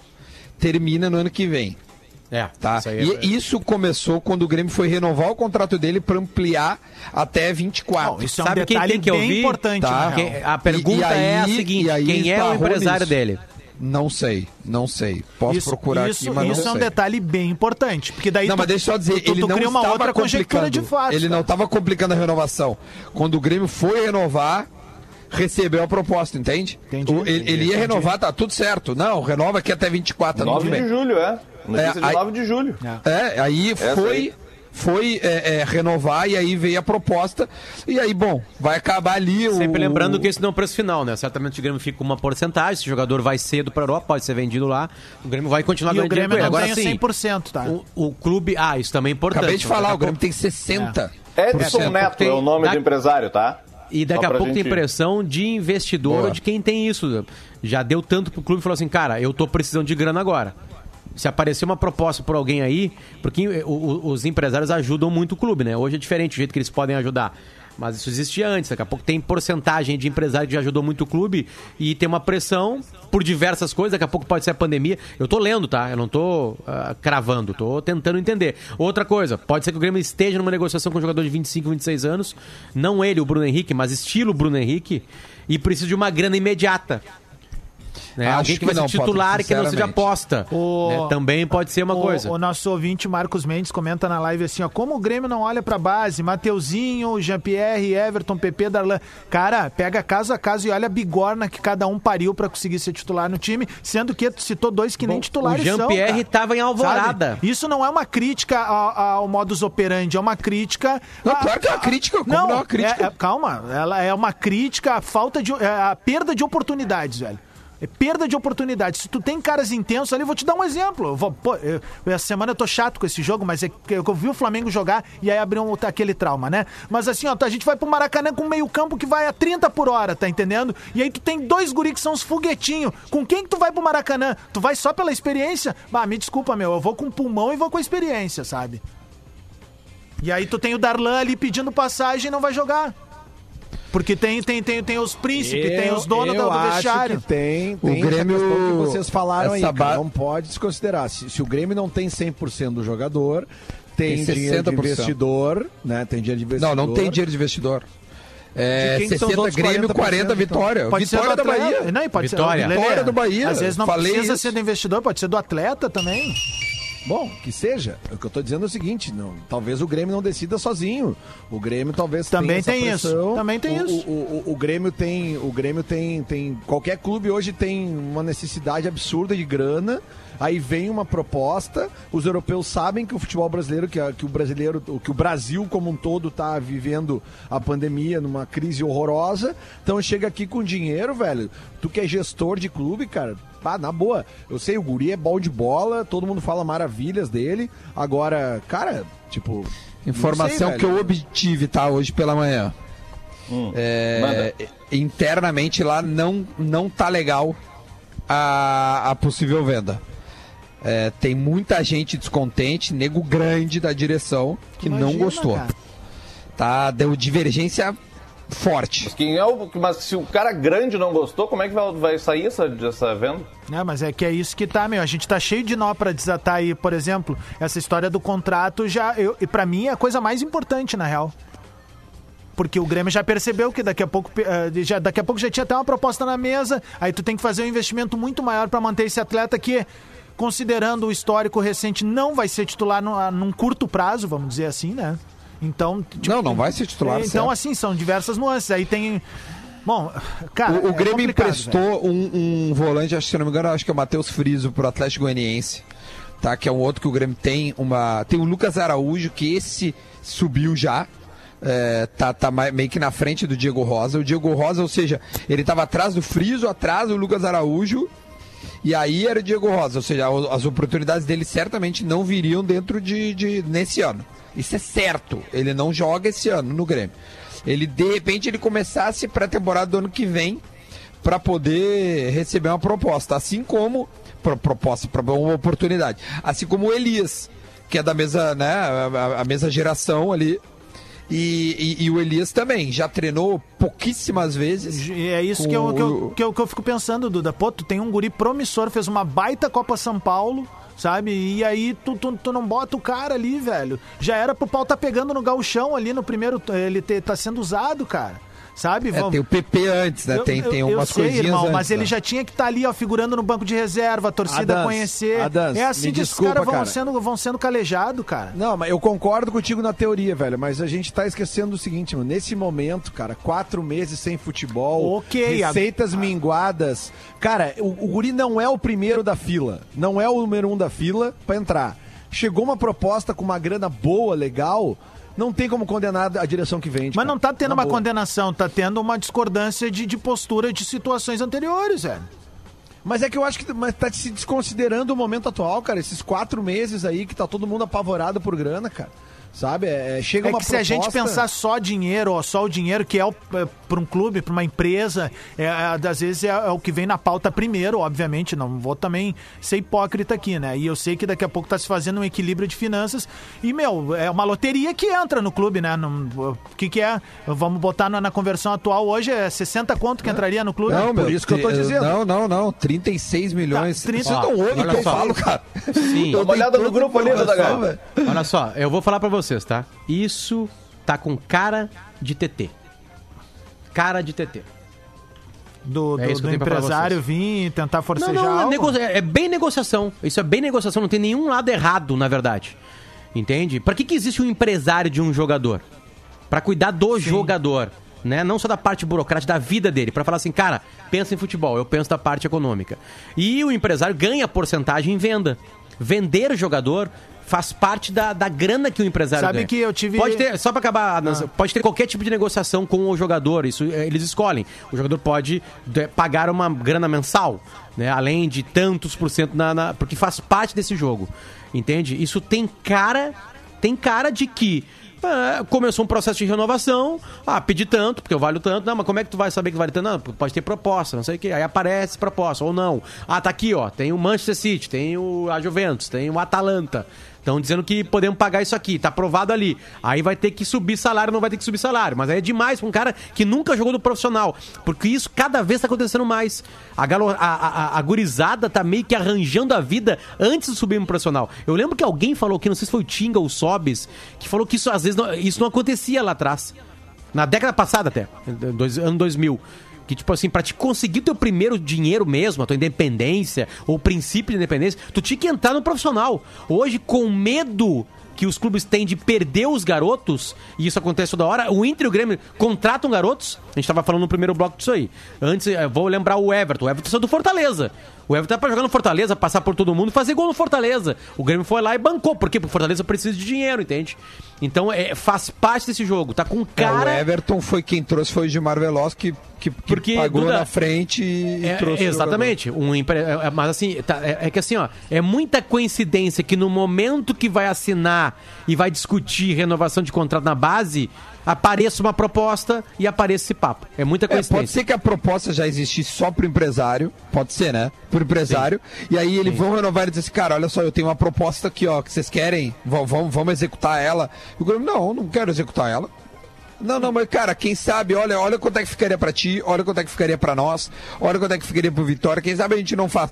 termina no ano que vem. É, Tá? isso aí é- E isso começou quando o Grêmio foi renovar o contrato dele para ampliar até 24. Não, isso é um Sabe quem detalhe tem que ouvir? importante, Tá. Quem- a pergunta E- e é a aí- seguinte: aí quem é o esbarrou empresário nisso. dele? Não sei, não sei. Posso isso, procurar isso, aqui, mas isso não é um sei. detalhe bem importante, porque daí Não, tu, mas deixa eu só dizer, tu, ele tu não cria uma estava outra conjectura complicando. de fato. Ele não estava complicando a renovação. Quando o Grêmio foi renovar, recebeu a proposta, entende? Entendi, O- ele, entendi, ele ia entendi. renovar, tá tudo certo. Não, renova aqui até 24, tá 9 tudo de julho, é. Notícia É, de aí- 9 de julho. É, aí Essa foi, aí. foi é, é, renovar e aí veio a proposta. E aí, bom, vai acabar ali o. Sempre lembrando que esse não é o preço final, né? Certamente o Grêmio fica com uma porcentagem, se o jogador vai cedo para a Europa, pode ser vendido lá, o Grêmio vai continuar E o ganhando dinheiro Grêmio com ele. não Agora tem o sim, 100%, tá? o, o clube... Ah, isso também é importante. Acabei de a falar, o Grêmio tem 60. Edson É, Neto tem- é o nome dá- do empresário, tá? E daqui a pouco tem gente- pressão de investidor Boa. de quem tem isso. Já deu tanto pro clube e falou assim, cara, eu tô precisando de grana agora. Se aparecer uma proposta por alguém aí, porque os empresários ajudam muito o clube, né? Hoje é diferente o jeito que eles podem ajudar. Mas isso existia antes, daqui a pouco tem porcentagem de empresário que já ajudou muito o clube e tem uma pressão por diversas coisas, daqui a pouco pode ser a pandemia. Eu tô lendo, tá? Eu não tô ah, cravando, tô tentando entender. Outra coisa, pode ser que o Grêmio esteja numa negociação com um jogador de 25, 26 anos, não ele, o Bruno Henrique, mas estilo Bruno Henrique, e precisa de uma grana imediata. Né? Acho Alguém que, que vai não, ser titular Potter, e que não seja aposta. O- né? Também pode ser uma o, coisa. O nosso ouvinte Marcos Mendes comenta na live assim, ó, como o Grêmio não olha pra base, Mateuzinho, Jean-Pierre, Everton, PP, Darlan. Cara, pega caso a caso e olha a bigorna que cada um pariu pra conseguir ser titular no time, sendo que tu citou dois que nem titulares o são. Jean-Pierre tava em Alvorada. Sabe? Isso não é uma crítica ao, ao modus operandi, é uma crítica. Não, a- claro que é uma crítica, como não, não é uma crítica? é- é- calma, ela é uma crítica à falta de. é a perda de oportunidades, velho. É perda de oportunidades. Se tu tem caras intensos ali, vou te dar um exemplo. Eu vou, pô, eu- essa semana eu tô chato com esse jogo, mas é que eu vi o Flamengo jogar e aí abriu um, aquele trauma, né? Mas assim, ó, a gente vai pro Maracanã com meio campo que vai a 30 por hora, tá entendendo? E aí tu tem dois guri que são os foguetinhos. Com quem que tu vai pro Maracanã? Tu vai só pela experiência? Bah, me desculpa, meu, eu vou com pulmão e vou com a experiência, sabe? E aí tu tem o Darlan ali pedindo passagem e não vai jogar. Porque tem, tem, tem, tem os príncipes, tem os donos eu do, do vestiário. que tem, O tem essa Grêmio- que vocês falaram aí, cara, não pode desconsiderar. Se, se o Grêmio não tem 100% do jogador, tem, Tem dinheiro de 60%. investidor, né? Tem dinheiro de Não, investidor. não tem dinheiro de investidor. É, De quem que são os 60 outros Grêmio, 40%, 40 Vitória. então? Pode Vitória ser da do atleta. Bahia. Não, pode Vitória. ser Lelê, Vitória do Bahia. Às vezes não Falei precisa isso. ser do investidor, pode ser do atleta também. Bom, que seja. O que eu tô dizendo é o seguinte, não, talvez o Grêmio não decida sozinho. O Grêmio talvez Também tenha tem essa isso, pressão. também tem o, isso. O, o, o Grêmio tem, o Grêmio tem, tem qualquer clube hoje tem uma necessidade absurda de grana. Aí vem uma proposta, os europeus sabem que o futebol brasileiro, que, que o brasileiro, que o Brasil como um todo tá vivendo a pandemia numa crise horrorosa. Então chega aqui com dinheiro, velho. Tu que é gestor de clube, cara, pá, na boa. Eu sei, o Guri é bom de bola, todo mundo fala maravilhas dele. Agora, cara, tipo. Informação não sei, que eu obtive, tá, hoje pela manhã. Hum, É, internamente lá não, não tá legal a, a possível venda. É, tem muita gente descontente, nego grande da direção que não Imagina, gostou. cara. Tá, deu divergência forte. Mas, quem é o, mas se o cara grande não gostou, como é que vai, vai sair essa, essa venda? É, mas é que é isso que tá, meu. A gente tá cheio de nó pra desatar aí, por exemplo, essa história do contrato já. Eu, e pra mim é a coisa mais importante, na real. Porque o Grêmio já percebeu que daqui a pouco eh, já, daqui a pouco já tinha até uma proposta na mesa. Aí tu tem que fazer um investimento muito maior pra manter esse atleta que, considerando o histórico recente, não vai ser titular no- num curto prazo, vamos dizer assim, né? Então. tipo, Não, não vai ser titular, Então, certo. assim, são diversas nuances. Aí tem. Bom, cara. o, o é Grêmio emprestou um, um volante, acho que se não me engano, acho que é o Matheus Friso pro Atlético Goianiense. Tá, que é um outro que o Grêmio tem uma. Tem o Lucas Araújo, que esse subiu já. é, tá tá meio que na frente do Diego Rosa. O Diego Rosa, ou seja, ele tava atrás do Friso, atrás do Lucas Araújo. E aí era o Diego Rosa, ou seja, as oportunidades dele certamente não viriam dentro de, de nesse ano. Isso é certo. Ele não joga esse ano no Grêmio. Ele de repente ele começasse para a temporada do ano que vem para poder receber uma proposta, assim como pro- proposta uma oportunidade, assim como o Elias, que é da mesma, né, a, a- mesma geração ali. E, e- e o Elias também já treinou pouquíssimas vezes. E é isso que eu, que, eu, o- que, eu, que eu fico pensando, Duda. Pô, tu tem um guri promissor, fez uma baita Copa São Paulo, sabe? E aí tu, tu, tu não bota o cara ali, velho. Já era pro pau tá pegando no gauchão ali no primeiro. Ele te- tá sendo usado, cara. Sabe? É, Vamos- tem o PP antes, né? Eu- tem eu- tem eu umas sei, coisinhas irmão, antes, mas ele né? já tinha que estar ali, ó, figurando no banco de reserva, a torcida Adams, conhecer. Adams, é assim que esses desculpa, caras vão cara. sendo, vão sendo calejados, cara. Não, mas eu concordo contigo na teoria, velho. Mas a gente tá esquecendo o seguinte, mano. Nesse momento, cara, quatro meses sem futebol, Ok, a- receitas minguadas. Cara, o, o Guri não é o primeiro da fila. Não é o número um da fila pra entrar. Chegou uma proposta com uma grana boa, legal. Não tem como condenar a direção que vende. Mas cara. não tá tendo Na uma boa. condenação, tá tendo uma discordância de, de postura de situações anteriores, velho. Mas é que eu acho que mas tá se desconsiderando o momento atual, cara. Esses quatro meses aí que tá todo mundo apavorado por grana, cara. Sabe? É, chega É uma que se a gente proposta- pensar só dinheiro, ó, só o dinheiro que é, para um clube, para uma empresa, é, é, às vezes é, é o que vem na pauta primeiro, obviamente. Não vou também ser hipócrita aqui, né? E eu sei que daqui a pouco tá se fazendo um equilíbrio de finanças. E, meu, é uma loteria que entra no clube, né? Não- O que, que é? Vamos botar na, na conversão atual hoje, é 60 conto que entraria no clube? Não, meu, isso que eu tô dizendo. Não, não, não. 36 milhões. Tá, 30 Vocês não ouvem o que eu falo, cara. Sim. Dá uma olhada no grupo ali, velho. Olha só, eu vou falar pra vocês, tá? Isso tá com cara de TT. Cara de TT. Do, É do- do empresário vocês. vir e tentar Não, forcejar não, é, algo? nego- é- é bem negociação. Isso é bem negociação, não tem nenhum lado errado, na verdade. Entende? Pra que, que existe um empresário de um jogador? Pra cuidar do jogador, né? Não só da parte burocrática da vida dele, Pra falar assim, cara, pensa em futebol, eu penso da parte econômica. E o empresário ganha porcentagem em venda. Vender jogador faz parte da, da grana que o empresário Sabe ganha. que eu tive- Pode ter, só pra acabar, Nancy, pode ter qualquer tipo de negociação com o jogador, isso eh, eles escolhem. O jogador pode de- pagar uma grana mensal, né? Além de tantos por cento na, na- porque faz parte desse jogo. Entende? Isso tem cara, tem cara de que ah, começou um processo de renovação, ah, pedi tanto, porque eu valho tanto, não, mas como é que tu vai saber que vale tanto? Não, pode ter proposta, não sei o que, aí aparece proposta, ou não. Ah, tá aqui, ó, tem o Manchester City, tem o a Juventus, tem o Atalanta. Estão dizendo que podemos pagar isso aqui, tá aprovado ali. Aí vai ter que subir salário, não vai ter que subir salário. Mas aí é demais pra um cara que nunca jogou no profissional. Porque isso cada vez tá acontecendo mais. A, galo, a, a, a gurizada tá meio que arranjando a vida antes de subir no profissional. Eu lembro que alguém falou que, não sei se foi o Tinga ou o Sobis, que falou que isso às vezes não, isso não acontecia lá atrás. Na década passada até, dois, ano 2000. Que, tipo assim, pra te conseguir teu primeiro dinheiro mesmo, a tua independência, ou o princípio de independência, tu tinha que entrar no profissional. Hoje, com medo que os clubes têm de perder os garotos, e isso acontece toda hora, o Inter e o Grêmio contratam garotos, a gente tava falando no primeiro bloco disso aí. Antes, eu vou lembrar o Everton, o Everton saiu do Fortaleza. O Everton tá pra jogar no Fortaleza, passar por todo mundo fazer gol no Fortaleza. O Grêmio foi lá e bancou, por quê? Porque o Fortaleza precisa de dinheiro, entende? Então, é, faz parte desse jogo, tá com É, o cara... Everton foi quem trouxe, foi o Gilmar Veloz, que, que, que Porque, pagou Duda, na frente e É, trouxe o exatamente. Um empre... é, Mas assim, tá, é, é que assim, ó, é muita coincidência que no momento que vai assinar e vai discutir renovação de contrato na base, apareça uma proposta e apareça esse papo. É muita É, pode coincidência. ser que a proposta já existisse só pro empresário, pode ser, né? Pro empresário. E aí eles vão renovar e dizer assim, cara, olha só, eu tenho uma proposta aqui, ó, que vocês querem, vamos, vamos, vamos executar ela. E o Grêmio, não, não quero executar ela. Não, não, mas cara, quem sabe, olha, olha quanto é que ficaria pra ti, olha quanto é que ficaria pra nós, olha quanto é que ficaria pro Vitória, quem sabe a gente não faz.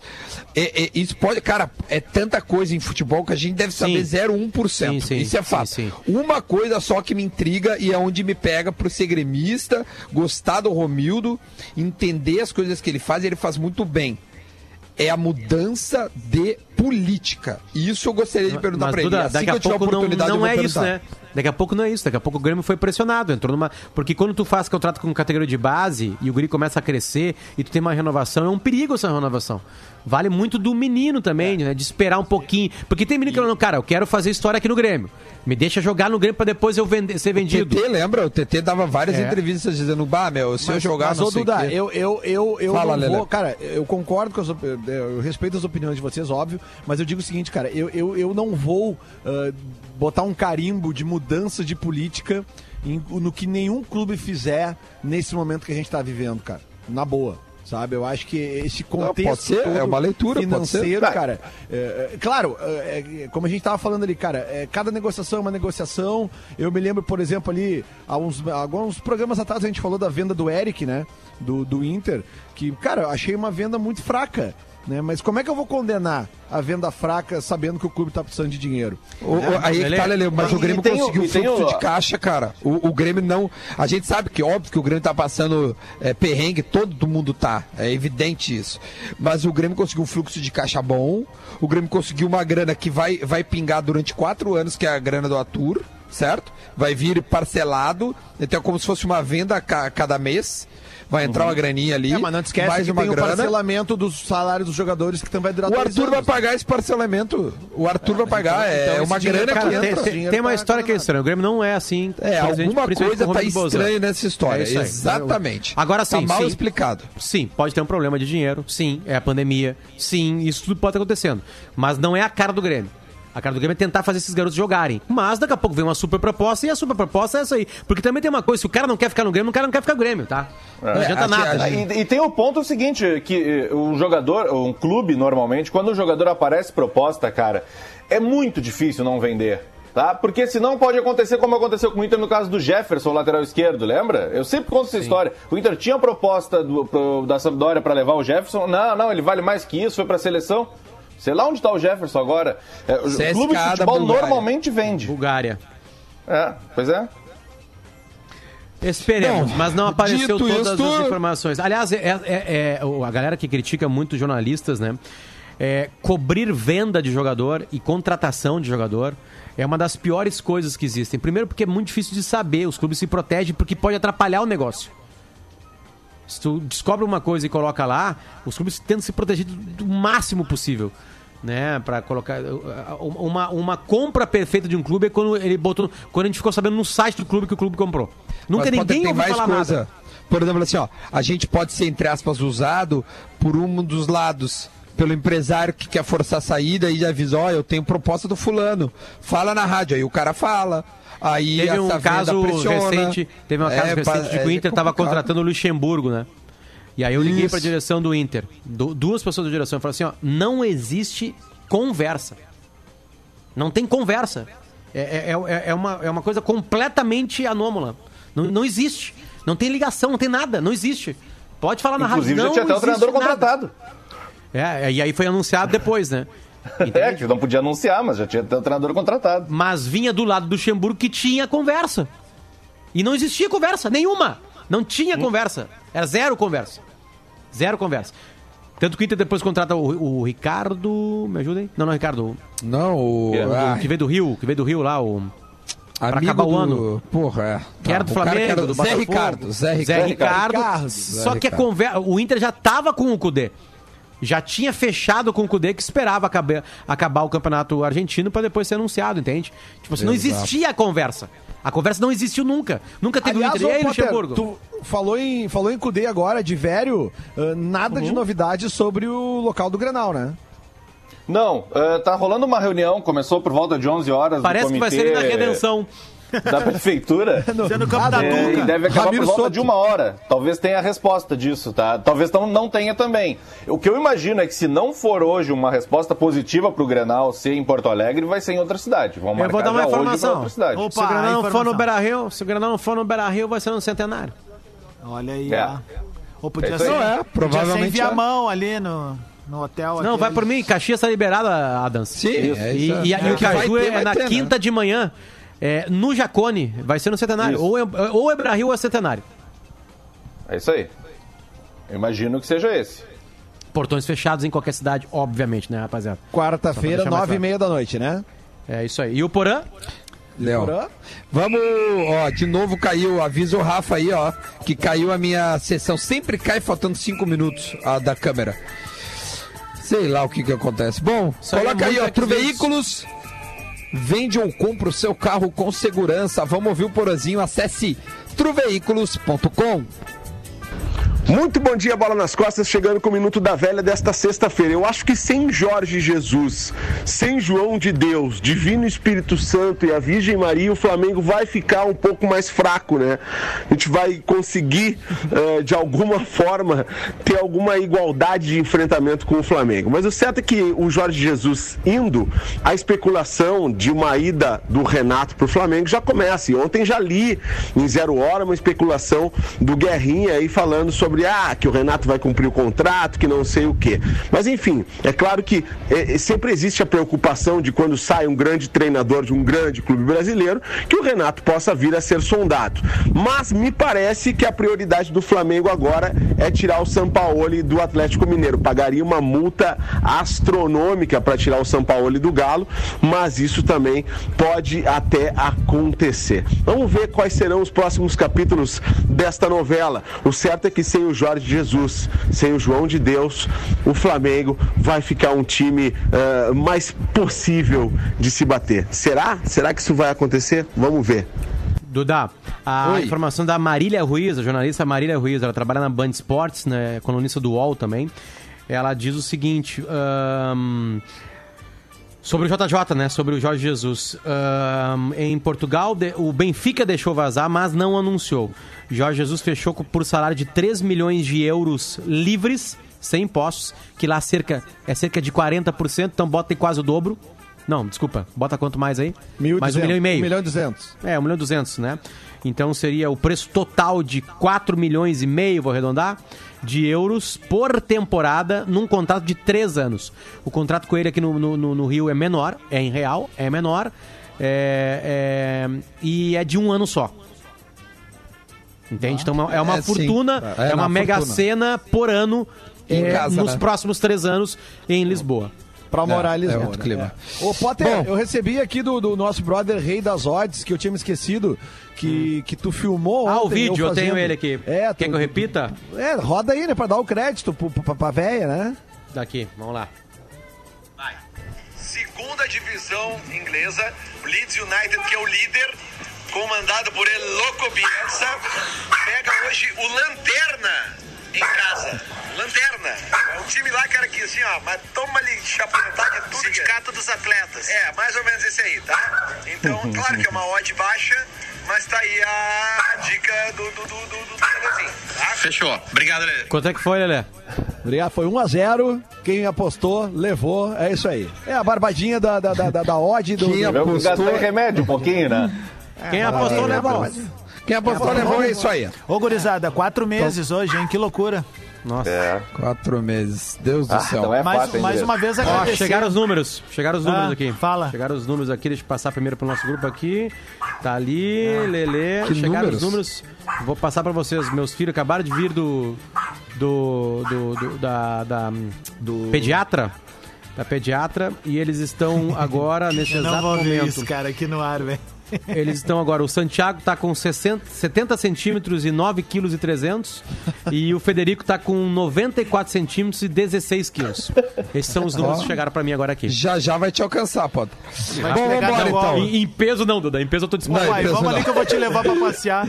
É, é, isso pode, cara, é tanta coisa em futebol que a gente deve saber Sim. 0,1%. Sim, sim, isso é sim, fato. sim. Uma coisa só que me intriga e é onde me pega pro ser gremista, gostar do Romildo, entender as coisas que ele faz, e ele faz muito bem. É a mudança de política. E isso eu gostaria de perguntar Mas, pra ele. Duda, Assim daqui que a eu tiver pouco não, não é isso, né? Daqui a pouco não é isso. Daqui a pouco o Grêmio foi pressionado. Entrou numa. Porque quando tu faz contrato com categoria de base e o Guri começa a crescer e tu tem uma renovação, é um perigo essa renovação. Vale muito do menino também, né? De esperar um pouquinho. Porque tem menino que não, cara, eu quero fazer história aqui no Grêmio. Me deixa jogar no Grêmio pra depois eu vender, ser vendido. O TT, lembra? O TT dava várias É. entrevistas dizendo, bah, meu, se eu jogar, mas, não ô, sei Duda, quê." eu, eu, eu, eu Fala, não vou. Cara, eu concordo com as eu respeito as opiniões de vocês, óbvio, mas eu digo o seguinte, cara, eu, eu, eu não vou ah, botar um carimbo de mudança de política em- no que nenhum clube fizer nesse momento que a gente tá vivendo, cara. Na boa. Sabe, eu acho que esse contexto todo é uma leitura, financeiro, cara. é, é, claro, é, é, como a gente tava falando ali, cara, é, cada negociação é uma negociação. Eu me lembro, por exemplo, ali, há uns, alguns programas atrás a gente falou da venda do Eric, né? Do, do Inter, que, cara, eu achei uma venda muito fraca. Né? Mas como é que eu vou condenar a venda fraca sabendo que o clube tá precisando de dinheiro? O- o- Né? aí é que tá, Lele, mas E- o Grêmio tem o- conseguiu tem fluxo o- de caixa, cara. O, o Grêmio não. A gente sabe que, óbvio, que o Grêmio tá passando é, perrengue, todo mundo tá. É evidente isso. Mas o Grêmio conseguiu um fluxo de caixa bom. O Grêmio conseguiu uma grana que vai, vai pingar durante quatro anos, que é a grana do Atur, certo? Vai vir parcelado. Então é como se fosse uma venda a ca- cada mês. Vai entrar uma graninha ali. É, mas não esquece mais que uma tem o grana. parcelamento dos salários dos jogadores que também vai durar O Arthur vai anos. né? pagar esse parcelamento. O Arthur vai pagar. então- então é uma dinheiro, grana Cara, que tem, entra. tem- tem uma história que é estranha. O Grêmio não é assim. É, alguma coisa o tá estranha nessa história. É. Exatamente. Agora sim, Tá mal sim. explicado. Sim, pode ter um problema de dinheiro. Sim, é a pandemia. Sim, isso tudo pode estar acontecendo. Mas não é a cara do Grêmio. A cara do Grêmio é tentar fazer esses garotos jogarem. Mas daqui a pouco vem uma super proposta e a super proposta é essa aí. Porque também tem uma coisa: se o cara não quer ficar no Grêmio, o cara não quer ficar no Grêmio, tá? Não É, adianta nada. a E, e tem o ponto seguinte, que eh, um jogador, um clube normalmente, quando o jogador aparece proposta, cara, é muito difícil não vender. Tá? Porque senão pode acontecer como aconteceu com o Inter no caso do Jefferson, lateral esquerdo, lembra? Eu sempre conto essa história. O Inter tinha proposta do- pro- da Sampdoria para levar o Jefferson. Não, não, ele vale mais que isso, foi pra seleção. Sei lá onde tá o Jefferson agora. É, o CSKA clube de futebol Bulgária. normalmente vende. Bulgária. É, pois é. Esperemos, Bom, mas não apareceu todas isto- as informações. Aliás, é, é- é- o- a galera que critica muito jornalistas, né? é, cobrir venda de jogador e contratação de jogador é uma das piores coisas que existem. Primeiro porque é muito difícil de saber, os clubes se protegem porque pode atrapalhar o negócio. Se tu descobre uma coisa e coloca lá, os clubes tentam se proteger do, do máximo possível. Né, para colocar uma, uma compra perfeita de um clube é quando ele botou, quando a gente ficou sabendo no site do clube que o clube comprou. Nunca Mas, ninguém ouviu falar coisa. nada. Por exemplo, assim, ó, a gente pode ser, entre aspas, usado por um dos lados. Pelo empresário que quer forçar a saída e avisa, ó, eu tenho proposta do fulano. Fala na rádio, aí o cara fala. Aí Teve um caso pressiona. recente, teve um caso É, recente de que é o Inter estava complicado. contratando o Luxemburgo, né? E aí eu liguei para a direção do Inter, du- duas pessoas da direção, e falei assim, ó, não existe conversa. Não tem conversa. É, é, é- é uma, é uma coisa completamente anômala. Não, não existe. Não tem ligação, não tem nada, não existe. Pode falar na Inclusive rádio. já tinha até o treinador nada. contratado. É, e aí foi anunciado depois, né? É, que não podia anunciar, mas já tinha até o treinador contratado. Mas vinha do lado do Luxemburgo que tinha conversa. E não existia conversa, nenhuma. Não tinha conversa. Era zero conversa. Zero conversa. Tanto que o Inter depois contrata o, o Ricardo. Me ajudem? Não, não, Ricardo. Não, o. O, ah, que veio do Rio, que veio do Rio lá, o. Pra amigo acabar o do- ano. Porra, é. Que era do o cara Flamengo, era do Zé Botafogo. Ricardo. Zé Ricardo. Zé Ricardo. Ricardo. Só Zé que conversa. O Inter já tava com o Cudê. Já tinha fechado com o Cudê que esperava acabar, acabar o campeonato argentino para depois ser anunciado, entende? Tipo assim, não existia a conversa. A conversa não existiu nunca. Nunca teve Aliás, o Inter. E aí, Potter, Luxemburgo? tu falou em, falou em Cudê agora, de velho, ah, nada Uhum. de novidade sobre o local do Grenal, né? Não, eh, tá rolando uma reunião, começou por volta de 11 horas Parece que vai ser na redenção. Da prefeitura. Sendo campo da É, Duca. e deve acabar Ramiro por volta Soto. de uma hora. Talvez tenha a resposta disso, tá? Talvez não, não tenha também. O que eu imagino é que se não for hoje uma resposta positiva pro Grenal ser em Porto Alegre, vai ser em outra cidade. Vão Eu vou dar uma informação. outra cidade. Opa, se o Granal não for no Beira-Rio, se o Granal não for no Beira-Rio, vai ser no Centenário. Olha aí, É. ó. Ou podia É ser, é, podia ser provavelmente em Viamão é. ali no, no hotel. Não, vai por mim. Caxias tá liberada, Adams. Sim, Isso. é E, isso. e, é. e o Caju ter, é na ter, né? quinta de manhã, é, no Jacone. Vai ser no Centenário. Isso. Ou é, ou é Beira-Rio ou é Centenário. É isso aí. Eu imagino que seja esse. Portões fechados em qualquer cidade, obviamente, né, rapaziada? Quarta-feira, nove e meia da noite, né? É isso aí. E o Porã? Léo. Vamos, ó, de novo caiu, avisa o Rafa aí, ó, que caiu a minha sessão. Sempre cai faltando cinco minutos a da câmera. Sei lá o que que acontece. Bom, aí coloca é aí, ó, Tru. Veículos. Vende ou compra o seu carro com segurança. Vamos ouvir o Porazinho. Acesse truveículos.com. Muito bom dia, bola nas costas, chegando com o Minuto da Velha desta sexta-feira. Eu acho que sem Jorge Jesus, sem João de Deus, Divino Espírito Santo e a Virgem Maria, o Flamengo vai ficar um pouco mais fraco, né? A gente vai conseguir, eh, de alguma forma, ter alguma igualdade de enfrentamento com o Flamengo. Mas o certo é que o Jorge Jesus indo, a especulação de uma ida do Renato para o Flamengo já começa. E ontem já li em Zero Hora uma especulação do Guerrinha aí falando sobre ah, que o Renato vai cumprir o contrato, que não sei o quê. Mas enfim, é claro que eh, sempre existe a preocupação de quando sai um grande treinador de um grande clube brasileiro, que o Renato possa vir a ser sondado. Mas me parece que a prioridade do Flamengo agora é tirar o Sampaoli do Atlético Mineiro. Pagaria uma multa astronômica para tirar o Sampaoli do Galo, mas isso também pode até acontecer. Vamos ver quais serão os próximos capítulos desta novela. O certo é que sem o Jorge Jesus, sem o João de Deus, o Flamengo vai ficar um time eh, mais possível de se bater. Será? Será que isso vai acontecer? Vamos ver. Duda, a Oi. informação da Marília Ruiz, a jornalista Marília Ruiz, ela trabalha na Band Esportes, né, colunista do UOL também. Ela diz o seguinte: ahn, sobre o JJ, né? Sobre o Jorge Jesus. Ahn, em Portugal, o Benfica deixou vazar, mas não anunciou. Jorge Jesus fechou por salário de 3 milhões de euros livres, sem impostos, que lá cerca, é cerca de 40%, então bota em quase o dobro. Não, desculpa, bota quanto mais aí? mais um milhão e meio. 1 milhão e 200. É, 1 milhão e 200, né? Então seria o preço total de 4 milhões e meio, vou arredondar, de euros por temporada num contrato de 3 anos. O contrato com ele aqui no, no, no- Rio é menor, é em real, é menor, é, é- e é de um ano só. Entende? Então é uma É, sim. fortuna, É, é, uma uma mega fortuna. cena por ano Em é, casa, nos né? próximos três anos em Lisboa. Pra É, em Lisboa. é outro né? clima. É. Ô, Potter, Bom. eu recebi aqui do, do nosso brother Rei das Odds, que eu tinha me esquecido, que, que tu filmou Ah, o vídeo, eu, fazendo. tenho ele aqui. É, Quer tu- que eu repita? É, roda aí, né, pra dar o crédito pro, pra, pra véia, né? Daqui, vamos lá. Segunda divisão inglesa, Leeds United, que é o líder, comandado por El Loco Bielsa, pega hoje o Lanterna em casa. Lanterna. É um time lá, cara, que assim, ó, mas toma-lhe chapuletar de tudo. Sindicato dos atletas. É, mais ou menos esse aí, tá? Então, claro que é uma odd baixa, mas tá aí a, a dica do, do, do, do, do Lelezinho, tá? Fechou. Obrigado, Lele. Quanto é que foi, Lelé? Obrigado, foi 1x0. Quem apostou, levou. É isso aí. É a barbadinha da, da, da, da, da odd do. Quem gastei remédio um pouquinho, né? Quem apostou, é, levou. Quem apostou levou é isso aí. Ô, gurizada, quatro meses hoje, hein? Que loucura. Nossa. É. Quatro meses. Deus do Ah, céu. não é mais fácil, mais uma vez Ó, agradecer. chegaram os números. Chegaram os números Ah, aqui. fala. Chegaram os números aqui. Deixa eu passar primeiro pro nosso grupo aqui. Tá ali, Lelê. Que chegaram números? os números. Vou passar pra vocês. Meus filhos acabaram de vir do. do. do, do- da. da do pediatra. Da pediatra. E eles estão agora, nesse Eu não exato momento. isso, cara, aqui no ar, velho. Eles estão agora, o Santiago tá com 60, 70 centímetros e 9 quilos e 300 e o Federico tá com 94 centímetros e 16 quilos. Esses são os números que chegaram pra mim agora aqui. Já já vai te alcançar, Potter. Bom, pegar vambora no então. Em, em peso não, Duda, em peso eu tô disposto. Não, Vai, vamos ali não. que eu vou te levar pra passear.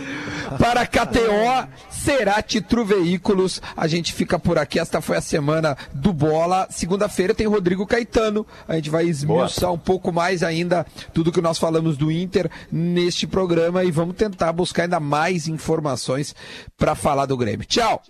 Para KTO, Cerati True Veículos. A gente fica por aqui. Esta foi a semana do Bola. Segunda-feira tem Rodrigo Caetano. A gente vai esmiuçar um pouco mais ainda tudo que nós falamos do Inter neste programa e vamos tentar buscar ainda mais informações para falar do Grêmio. Tchau!